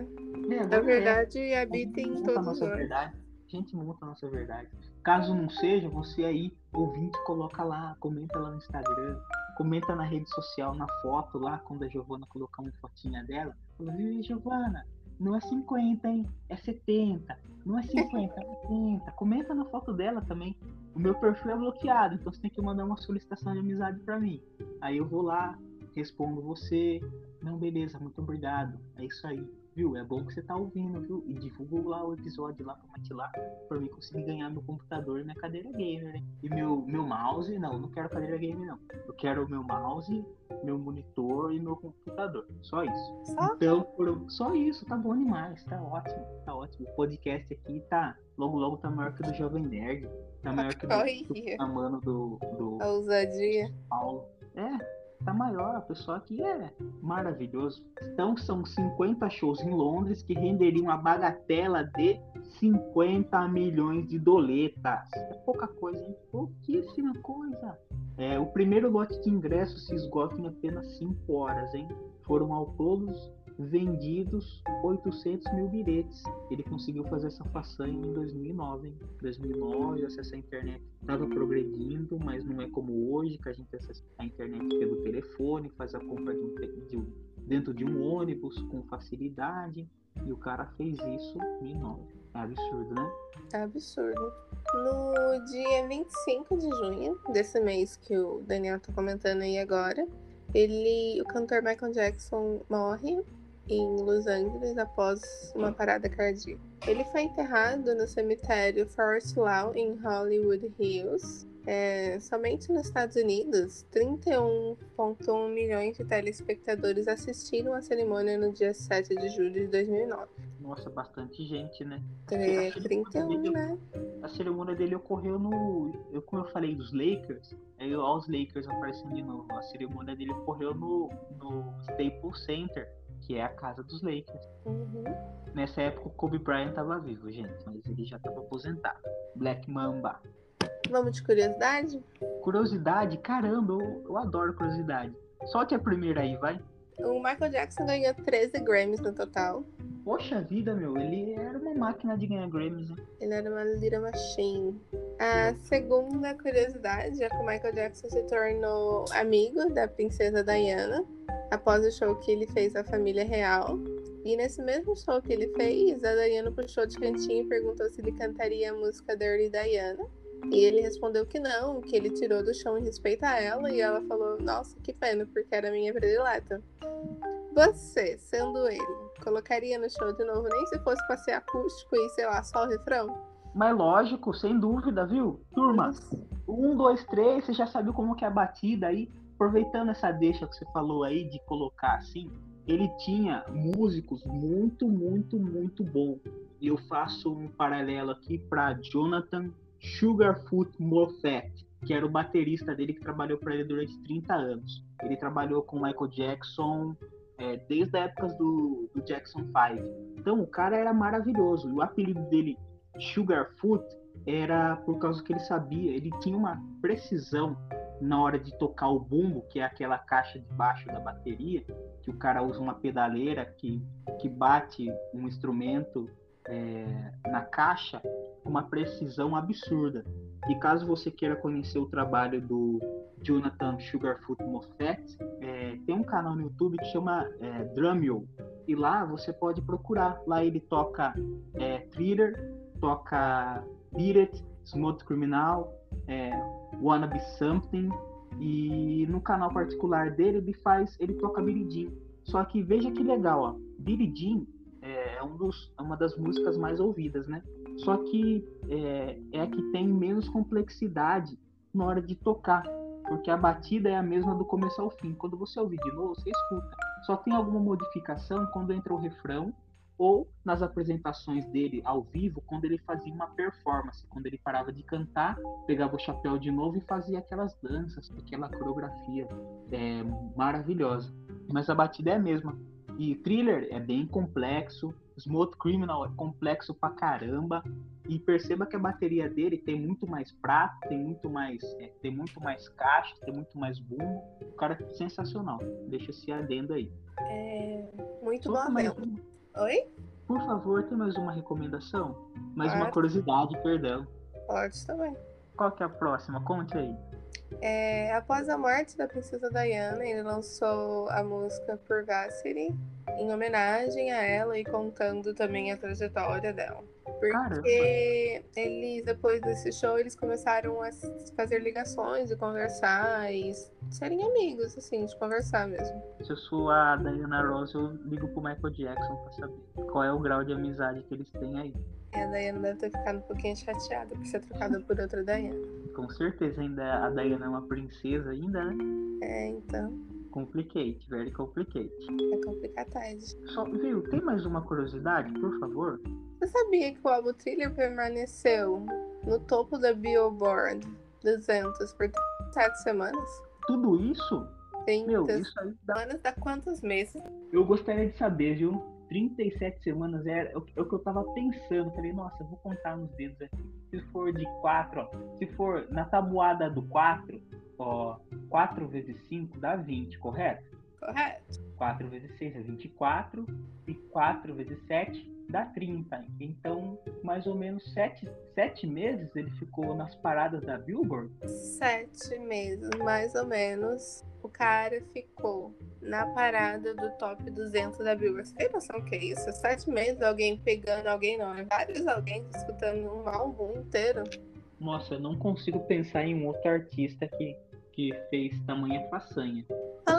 é, agora é. verdade, A habita em todos nossa nós. verdade. A gente monta a nossa verdade. Caso não seja, você aí, ouvinte, coloca lá, comenta lá no Instagram, comenta na rede social, na foto lá, quando a Giovana colocar uma fotinha dela. Fala, Giovana, não é 50, hein? É 70. Não é 50, é 80. Comenta na foto dela também. O meu perfil é bloqueado, então você tem que mandar uma solicitação de amizade pra mim. Aí eu vou lá, respondo você. Não, beleza, muito obrigado. É isso aí. Viu? É bom que você tá ouvindo, viu? E divulga lá o episódio lá pra Mate lá, pra mim conseguir ganhar meu computador e minha cadeira gamer, né? E meu, meu mouse, não, não quero cadeira gamer, não. Eu quero o meu mouse, meu monitor e meu computador. Só isso. Só? Então, por- só isso, tá bom demais, tá ótimo, tá ótimo. O podcast aqui tá, Logo, logo tá maior que o do Jovem Nerd. Tá maior que o do, do mano do, do. A ousadia. Paulo. É, tá maior. Pessoal aqui é maravilhoso. Então são 50 shows em Londres que renderiam uma bagatela de 50 milhões de doletas. É pouca coisa, hein? Pouquíssima coisa. É, o primeiro lote de ingressos se esgota em apenas 5 horas, hein? Foram ao todos vendidos 800 mil bilhetes. Ele conseguiu fazer essa façanha em 2009. Em 2009, o acesso à internet estava progredindo, mas não é como hoje, que a gente acessa a internet pelo telefone, faz a compra de um, de um, dentro de um ônibus com facilidade. E o cara fez isso em 9. É absurdo, né? É absurdo. No dia 25 de junho, desse mês que o Daniel tá comentando aí agora, ele, o cantor Michael Jackson morre em Los Angeles após uma parada cardíaca. Ele foi enterrado no cemitério Forest Lawn em Hollywood Hills. É, somente nos Estados Unidos, 31,1 milhões de telespectadores assistiram a cerimônia no dia 7 de julho de 2009. Nossa, bastante gente, né? É, 31, dele, né? A cerimônia dele ocorreu no. Eu, como eu falei dos Lakers, aí ó, os Lakers aparecendo de novo. A cerimônia dele ocorreu no, no Staples Center que é a casa dos Lakers. Uhum. Nessa época o Kobe Bryant estava vivo, gente, mas ele já estava aposentado. Black Mamba. Vamos de curiosidade? Curiosidade? Caramba, eu, eu adoro curiosidade. Solte a primeira aí, vai. O Michael Jackson ganhou 13 Grammys no total. Poxa vida, meu, ele era uma máquina de ganhar Grammys, né? Ele era uma Little Machine. A segunda curiosidade é que o Michael Jackson se tornou amigo da princesa Diana após o show que ele fez à família real. E nesse mesmo show que ele fez, a Diana puxou de cantinho e perguntou se ele cantaria a música Dirty Diana. E ele respondeu que não, que ele tirou do chão em respeito a ela. E ela falou: Nossa, que pena, porque era minha predileta. Você, sendo ele, colocaria no show de novo, nem se fosse pra ser acústico e sei lá, só o refrão? Mas lógico, sem dúvida, viu? Turma, um, dois, três, você já sabe como que é a batida aí aproveitando essa deixa que você falou aí de colocar assim, ele tinha músicos muito, muito, muito bons. E eu faço um paralelo aqui para Jonathan Sugarfoot Moffat, que era o baterista dele que trabalhou para ele durante 30 anos. Ele trabalhou com Michael Jackson é, desde a época do, do Jackson 5. Então o cara era maravilhoso. E o apelido dele, Sugarfoot, era por causa que ele sabia, ele tinha uma precisão na hora de tocar o bumbo, que é aquela caixa de baixo da bateria, que o cara usa uma pedaleira que, que bate um instrumento é, na caixa uma precisão absurda. E caso você queira conhecer o trabalho do Jonathan Sugarfoot Moffat, é, tem um canal no YouTube que chama é. E lá você pode procurar. Lá ele toca é, thriller, toca Beat It, Smooth Criminal, é, Wanna Be Something. E no canal particular dele, ele faz, ele toca Billie Jean. Só que veja que legal, ó. Billie Jean é, é um dos, é uma das músicas mais ouvidas, né? Só que é, é a que tem menos complexidade na hora de tocar, porque a batida é a mesma do começo ao fim. Quando você ouvir de novo, você escuta. Só tem alguma modificação quando entra o refrão ou nas apresentações dele ao vivo, quando ele fazia uma performance, quando ele parava de cantar, pegava o chapéu de novo e fazia aquelas danças, aquela coreografia é, maravilhosa. Mas a batida é a mesma. E Thriller é bem complexo, Smooth Criminal é complexo pra caramba. E perceba que a bateria dele tem muito mais prato, tem muito mais, é, tem muito mais caixa, tem muito mais boom. O cara é sensacional. Deixa esse adendo aí. É muito bom mesmo. Oi? Por favor, tem mais uma recomendação? Mais Pode. uma curiosidade, perdão. Pode também. Qual que é a próxima? Conte aí. É, após a morte da princesa Diana, ele lançou a música Purgatory em homenagem a ela e contando também a trajetória dela. Porque Caramba. eles, depois desse show, eles começaram a fazer ligações e conversar e serem amigos, assim, de conversar mesmo. Se eu sou a Diana Ross, eu ligo pro Michael Jackson pra saber qual é o grau de amizade que eles têm aí. É, a Diana deve ter ficado um pouquinho chateada por ser trocada por outra Diana. Com certeza, ainda a Diana é uma princesa ainda, né? É, então. Complicate, very complicate. É complicado. Só, viu, tem mais uma curiosidade, por favor? Você sabia que o Thriller permaneceu no topo da Billboard 200 por 37 semanas? Tudo isso? 30 Meu, isso aí dá... semanas dá quantos meses? Eu gostaria de saber, viu? 37 semanas é, é o que eu tava pensando. Falei, nossa, vou contar nos dedos aqui. Se for de 4, ó. Se for na tabuada do 4, ó. 4 vezes 5 dá 20, correto? Correto. 4 vezes 6 é 24. E 4 vezes 7 dá 30. Então, mais ou menos 7, 7 meses ele ficou nas paradas da Billboard. Sete meses, mais ou menos, cara ficou na parada do top 200 da Billboard. Você tem noção que é isso? Sete meses alguém pegando alguém, não. É vários alguém escutando um álbum inteiro. Nossa, eu não consigo pensar em um outro artista que, que fez tamanha façanha.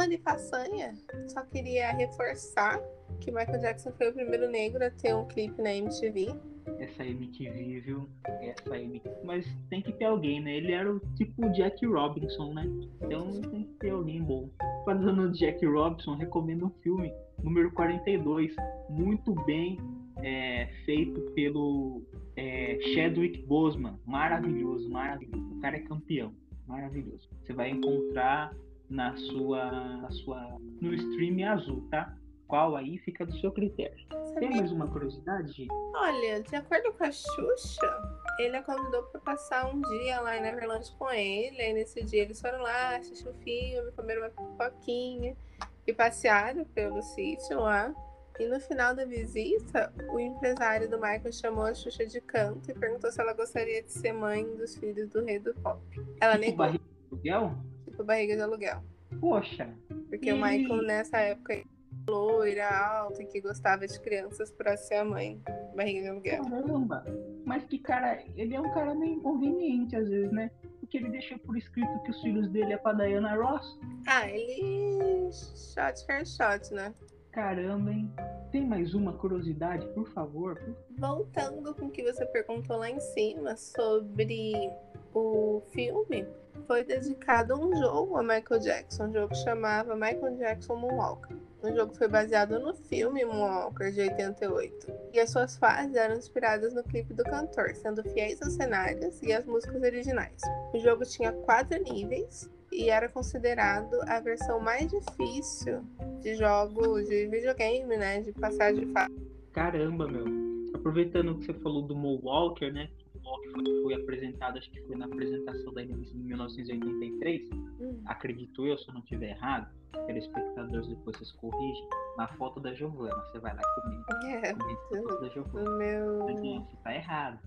De façanha, só queria reforçar que Michael Jackson foi o primeiro negro a ter um clipe na MTV. Essa MTV, viu? Essa MTV. Mas tem que ter alguém, né? Ele era o tipo Jack Robinson, né? Então tem que ter alguém bom. Falando de Jack Robinson, recomendo um filme, número 42, muito bem é, feito pelo é, Chadwick Boseman. Maravilhoso, maravilhoso. O cara é campeão. Maravilhoso. Você vai encontrar na sua, na sua no stream azul, tá? Qual aí fica do seu critério. Tem Sabia? mais uma curiosidade, gente? Olha, de acordo com a Xuxa, ele a convidou pra passar um dia lá em Neverland com ele. Aí nesse dia eles foram lá, assistiram o filme, comeram uma pipoquinha e passearam pelo sítio lá. E no final da visita, o empresário do Michael chamou a Xuxa de canto e perguntou se ela gostaria de ser mãe dos filhos do rei do pop. Ela Tipo negou, barriga de aluguel? Tipo barriga de aluguel. Poxa, Porque o Ih. Michael, nessa época, loira, alta, e que gostava de crianças pra ser a mãe. Barriga de aluguel. caramba. Mas que cara, ele é um cara meio inconveniente às vezes, né? Porque ele deixou por escrito que os filhos dele é pra Diana Ross. Ah, ele. Shot for shot, né? Caramba, hein? Tem mais uma curiosidade, por favor? Voltando com o que você perguntou lá em cima sobre o filme, foi dedicado um jogo a Michael Jackson, um jogo que chamava Michael Jackson Moonwalker. O jogo foi baseado no filme Moonwalker de 88. E as suas fases eram inspiradas no clipe do cantor, sendo fiéis aos cenários e às músicas originais. O jogo tinha quatro níveis e era considerado a versão mais difícil de jogo de videogame, né? De passar de fase. Caramba, meu. Aproveitando que você falou do Mo Walker, né? Walker foi, foi apresentado, acho que foi na apresentação da NBC em 1983. Hum. Acredito eu, se eu não estiver errado. Telespectadores, depois vocês corrigem. Na foto da Giovana, você vai lá comigo. É, foto da Giovana. meu Você tá errado.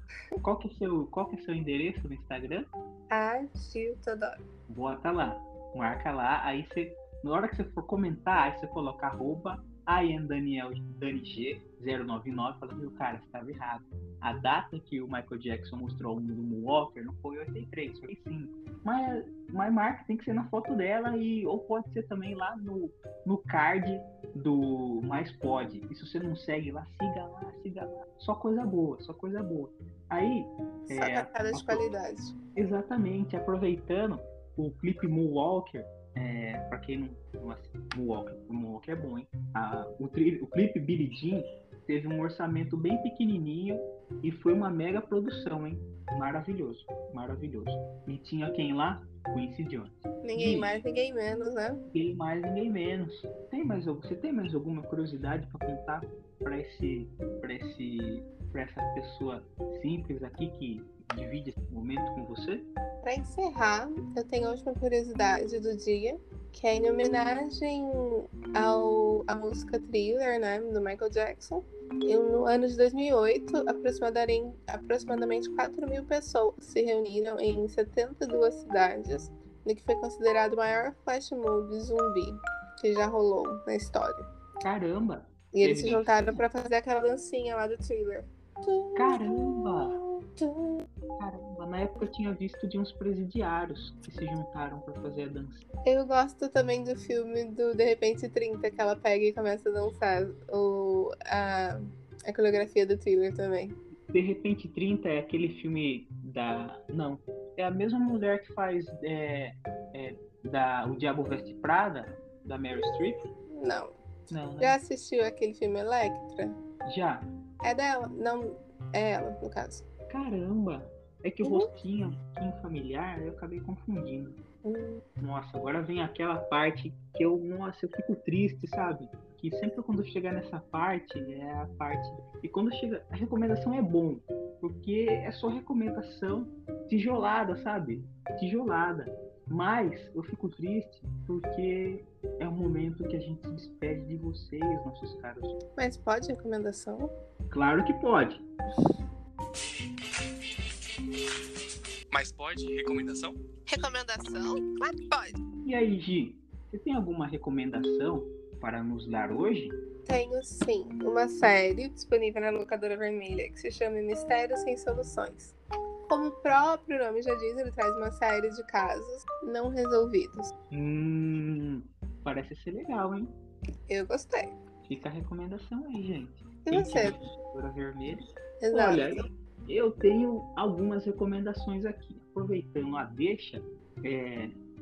Qual que, é seu, qual que é seu endereço no Instagram? Agil Todoro. Bota lá. Marca lá. Aí você. Na hora que você for comentar, aí você coloca arroba IamDanielDaniG099 fala, meu cara, você estava errado. A data que o Michael Jackson mostrou o mundo Walker não foi 83, foi 5. Mas, mas marca tem que ser na foto dela e ou pode ser também lá no, no card do Mais Pode. E se você não segue lá, siga lá, siga lá. Só coisa boa, só coisa boa. Aí, Só É, de qualidade. Exatamente, aproveitando o clipe Moonwalker, é, pra quem não, não assiste Moonwalker, o Moonwalker é bom, hein? Ah, o, tri- o clipe Billie Jean teve um orçamento bem pequenininho e foi uma mega produção, hein? Maravilhoso, maravilhoso. E tinha quem lá? Quincy Jones. Ninguém Ih. mais, ninguém menos, né? Ninguém mais, ninguém menos. Tem mais, você tem mais alguma curiosidade pra contar pra esse, pra esse, pra essa pessoa simples aqui que divide esse momento com você? Pra encerrar, eu tenho a última curiosidade do dia, que é em homenagem ao a música Thriller, né, do Michael Jackson. E no ano de 2008, aproximadamente, aproximadamente 4 mil pessoas se reuniram em 72 cidades, no que foi considerado o maior flash mob zumbi que já rolou na história. Caramba! E eles se juntaram pra fazer aquela dancinha lá do Thriller. Caramba! Caramba, na época eu tinha visto de uns presidiários que se juntaram pra fazer a dança. Eu gosto também do filme do De Repente 30, que ela pega e começa a dançar o, a, a coreografia do thriller também. De repente 30 é aquele filme da. Não. É a mesma mulher que faz é, é, da O Diabo Veste Prada, da Mary Streep? Não. Não, né? Já assistiu aquele filme Electra? Já. É dela. Não, é ela, no caso. Caramba! É que o Uhum. rostinho, rostinho familiar, eu acabei confundindo. Hum, Nossa, agora vem aquela parte que eu, nossa, eu fico triste, sabe? Que sempre quando chegar nessa parte, é a parte. E quando chega. A recomendação é bom, porque é só recomendação tijolada, sabe? Tijolada. Mas eu fico triste porque é o momento que a gente se despede de vocês, nossos caros. Mas pode recomendação? Claro que pode. Mas pode? Recomendação? Recomendação? Claro que pode. E aí, Gi, você tem alguma recomendação para nos dar hoje? Tenho sim uma série disponível na locadora vermelha que se chama Mistérios Sem Soluções. Como o próprio nome já diz, ele traz uma série de casos não resolvidos. Hum, parece ser legal, hein? Eu gostei. Fica a recomendação aí, gente. E você? Locadora vermelha. Exato. Olha, eu tenho algumas recomendações aqui. Aproveitando a deixa,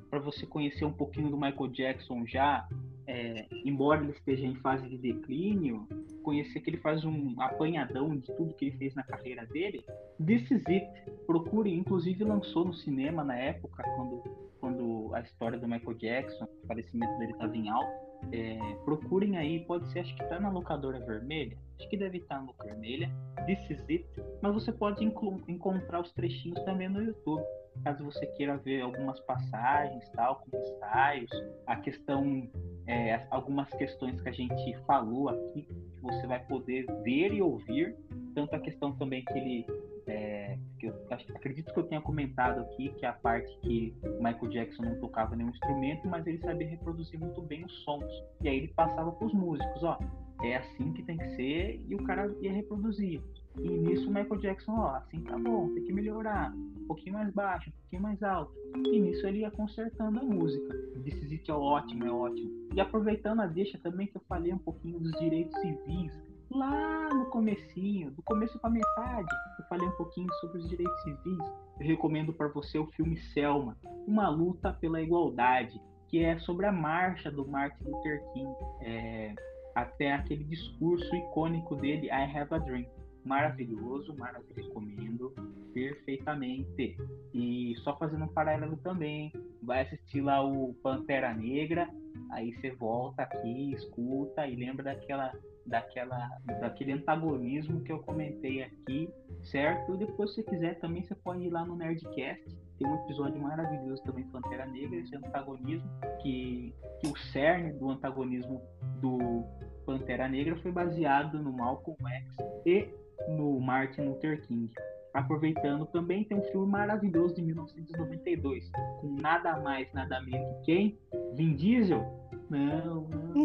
para você conhecer um pouquinho do Michael Jackson já, é, embora ele esteja em fase de declínio, conhecer que ele faz um apanhadão de tudo que ele fez na carreira dele. This is it. Procure, inclusive lançou no cinema na época, quando, quando a história do Michael Jackson, o falecimento dele estava em alta. É, procurem aí, pode ser, acho que tá na locadora vermelha. Que deve estar locadora vermelha. This is it. Mas você pode encontrar os trechinhos também no YouTube. Caso você queira ver algumas passagens, tal, com ensaios, a questão, é, algumas questões que a gente falou aqui, que você vai poder ver e ouvir. Tanto a questão também que ele é, que eu acredito que eu tenha comentado aqui, que é a parte que Michael Jackson não tocava nenhum instrumento, mas ele sabia reproduzir muito bem os sons. E aí ele passava para os músicos, ó, é assim que tem que ser, e o cara ia reproduzir. E nisso o Michael Jackson, ó, assim tá bom, tem que melhorar, um pouquinho mais baixo, um pouquinho mais alto. E nisso ele ia consertando a música. Is It é ótimo, é ótimo. E aproveitando a deixa também que eu falei um pouquinho dos direitos civis, lá no comecinho, do começo para metade, eu falei um pouquinho sobre os direitos civis. Eu recomendo para você o filme Selma, Uma Luta pela Igualdade, que é sobre a marcha do Martin Luther King, é, até aquele discurso icônico dele, I Have a Dream. Maravilhoso, maravilhoso, recomendo perfeitamente. E só fazendo um paralelo também, vai assistir lá o Pantera Negra, aí você volta aqui, escuta e lembra daquela daquela daquele antagonismo que eu comentei aqui, certo? E depois se quiser também você pode ir lá no Nerdcast, tem um episódio maravilhoso também Pantera Negra, esse antagonismo que, que o cerne do antagonismo do Pantera Negra foi baseado no Malcolm X e no Martin Luther King. Aproveitando também tem um filme maravilhoso de 1992, com nada mais, nada menos que quem? Vin Diesel? Não, não,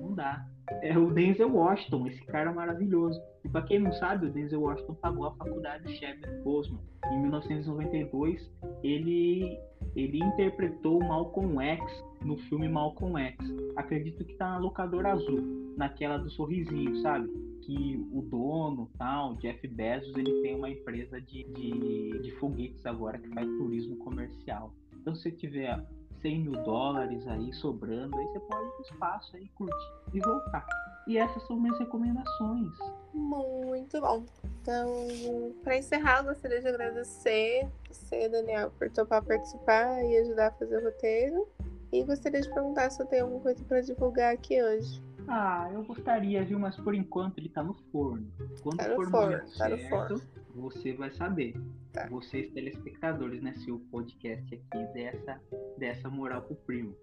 não dá. É o Denzel Washington, esse cara maravilhoso. E para quem não sabe, o Denzel Washington pagou a faculdade Chadwick Boseman. Em 1992, ele ele interpretou Malcolm X no filme Malcolm X. Acredito que tá na locadora azul, naquela do sorrisinho, sabe? Que o dono, tal, Jeff Bezos, ele tem uma empresa de, de, de foguetes agora que faz turismo comercial. Então, se você tiver 100 mil dólares aí sobrando, aí você pode ir pro espaço aí, curtir e voltar. E essas são minhas recomendações. Muito bom. Então, para encerrar, gostaria de agradecer você, Daniel, por topar participar e ajudar a fazer o roteiro. E gostaria de perguntar se eu tenho alguma coisa para divulgar aqui hoje. Ah, eu gostaria, viu? Mas por enquanto ele tá no forno. Quando Tá no for forno, momento tá certo, forno. você vai saber. Tá. Vocês telespectadores, né? Se o podcast aqui dessa, dessa moral pro primo.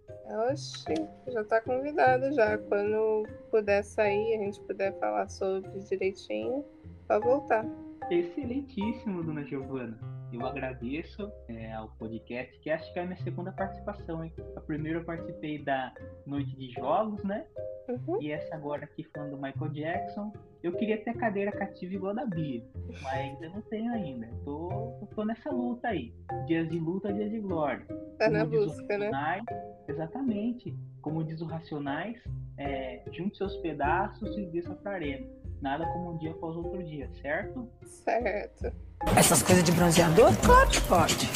Oxi, já tá convidado já. Quando puder sair, a gente puder falar sobre direitinho, pra voltar. Excelentíssimo, dona Giovana. Eu agradeço é, ao podcast, que acho que é a minha segunda participação, hein? A primeira eu participei da Noite de Jogos, né? Uhum. E essa agora aqui falando do Michael Jackson. Eu queria ter cadeira cativa igual a da Bia, mas ainda não tenho ainda. Tô, tô nessa luta aí. Dias de luta, dias de glória. Tá na Como diz o busca, né? Racionais, Exatamente. Como diz o Racionais, é, junte seus pedaços e desça pra arena. Nada como um dia após outro dia, certo? Certo. Essas coisas de bronzeador? Claro que pode.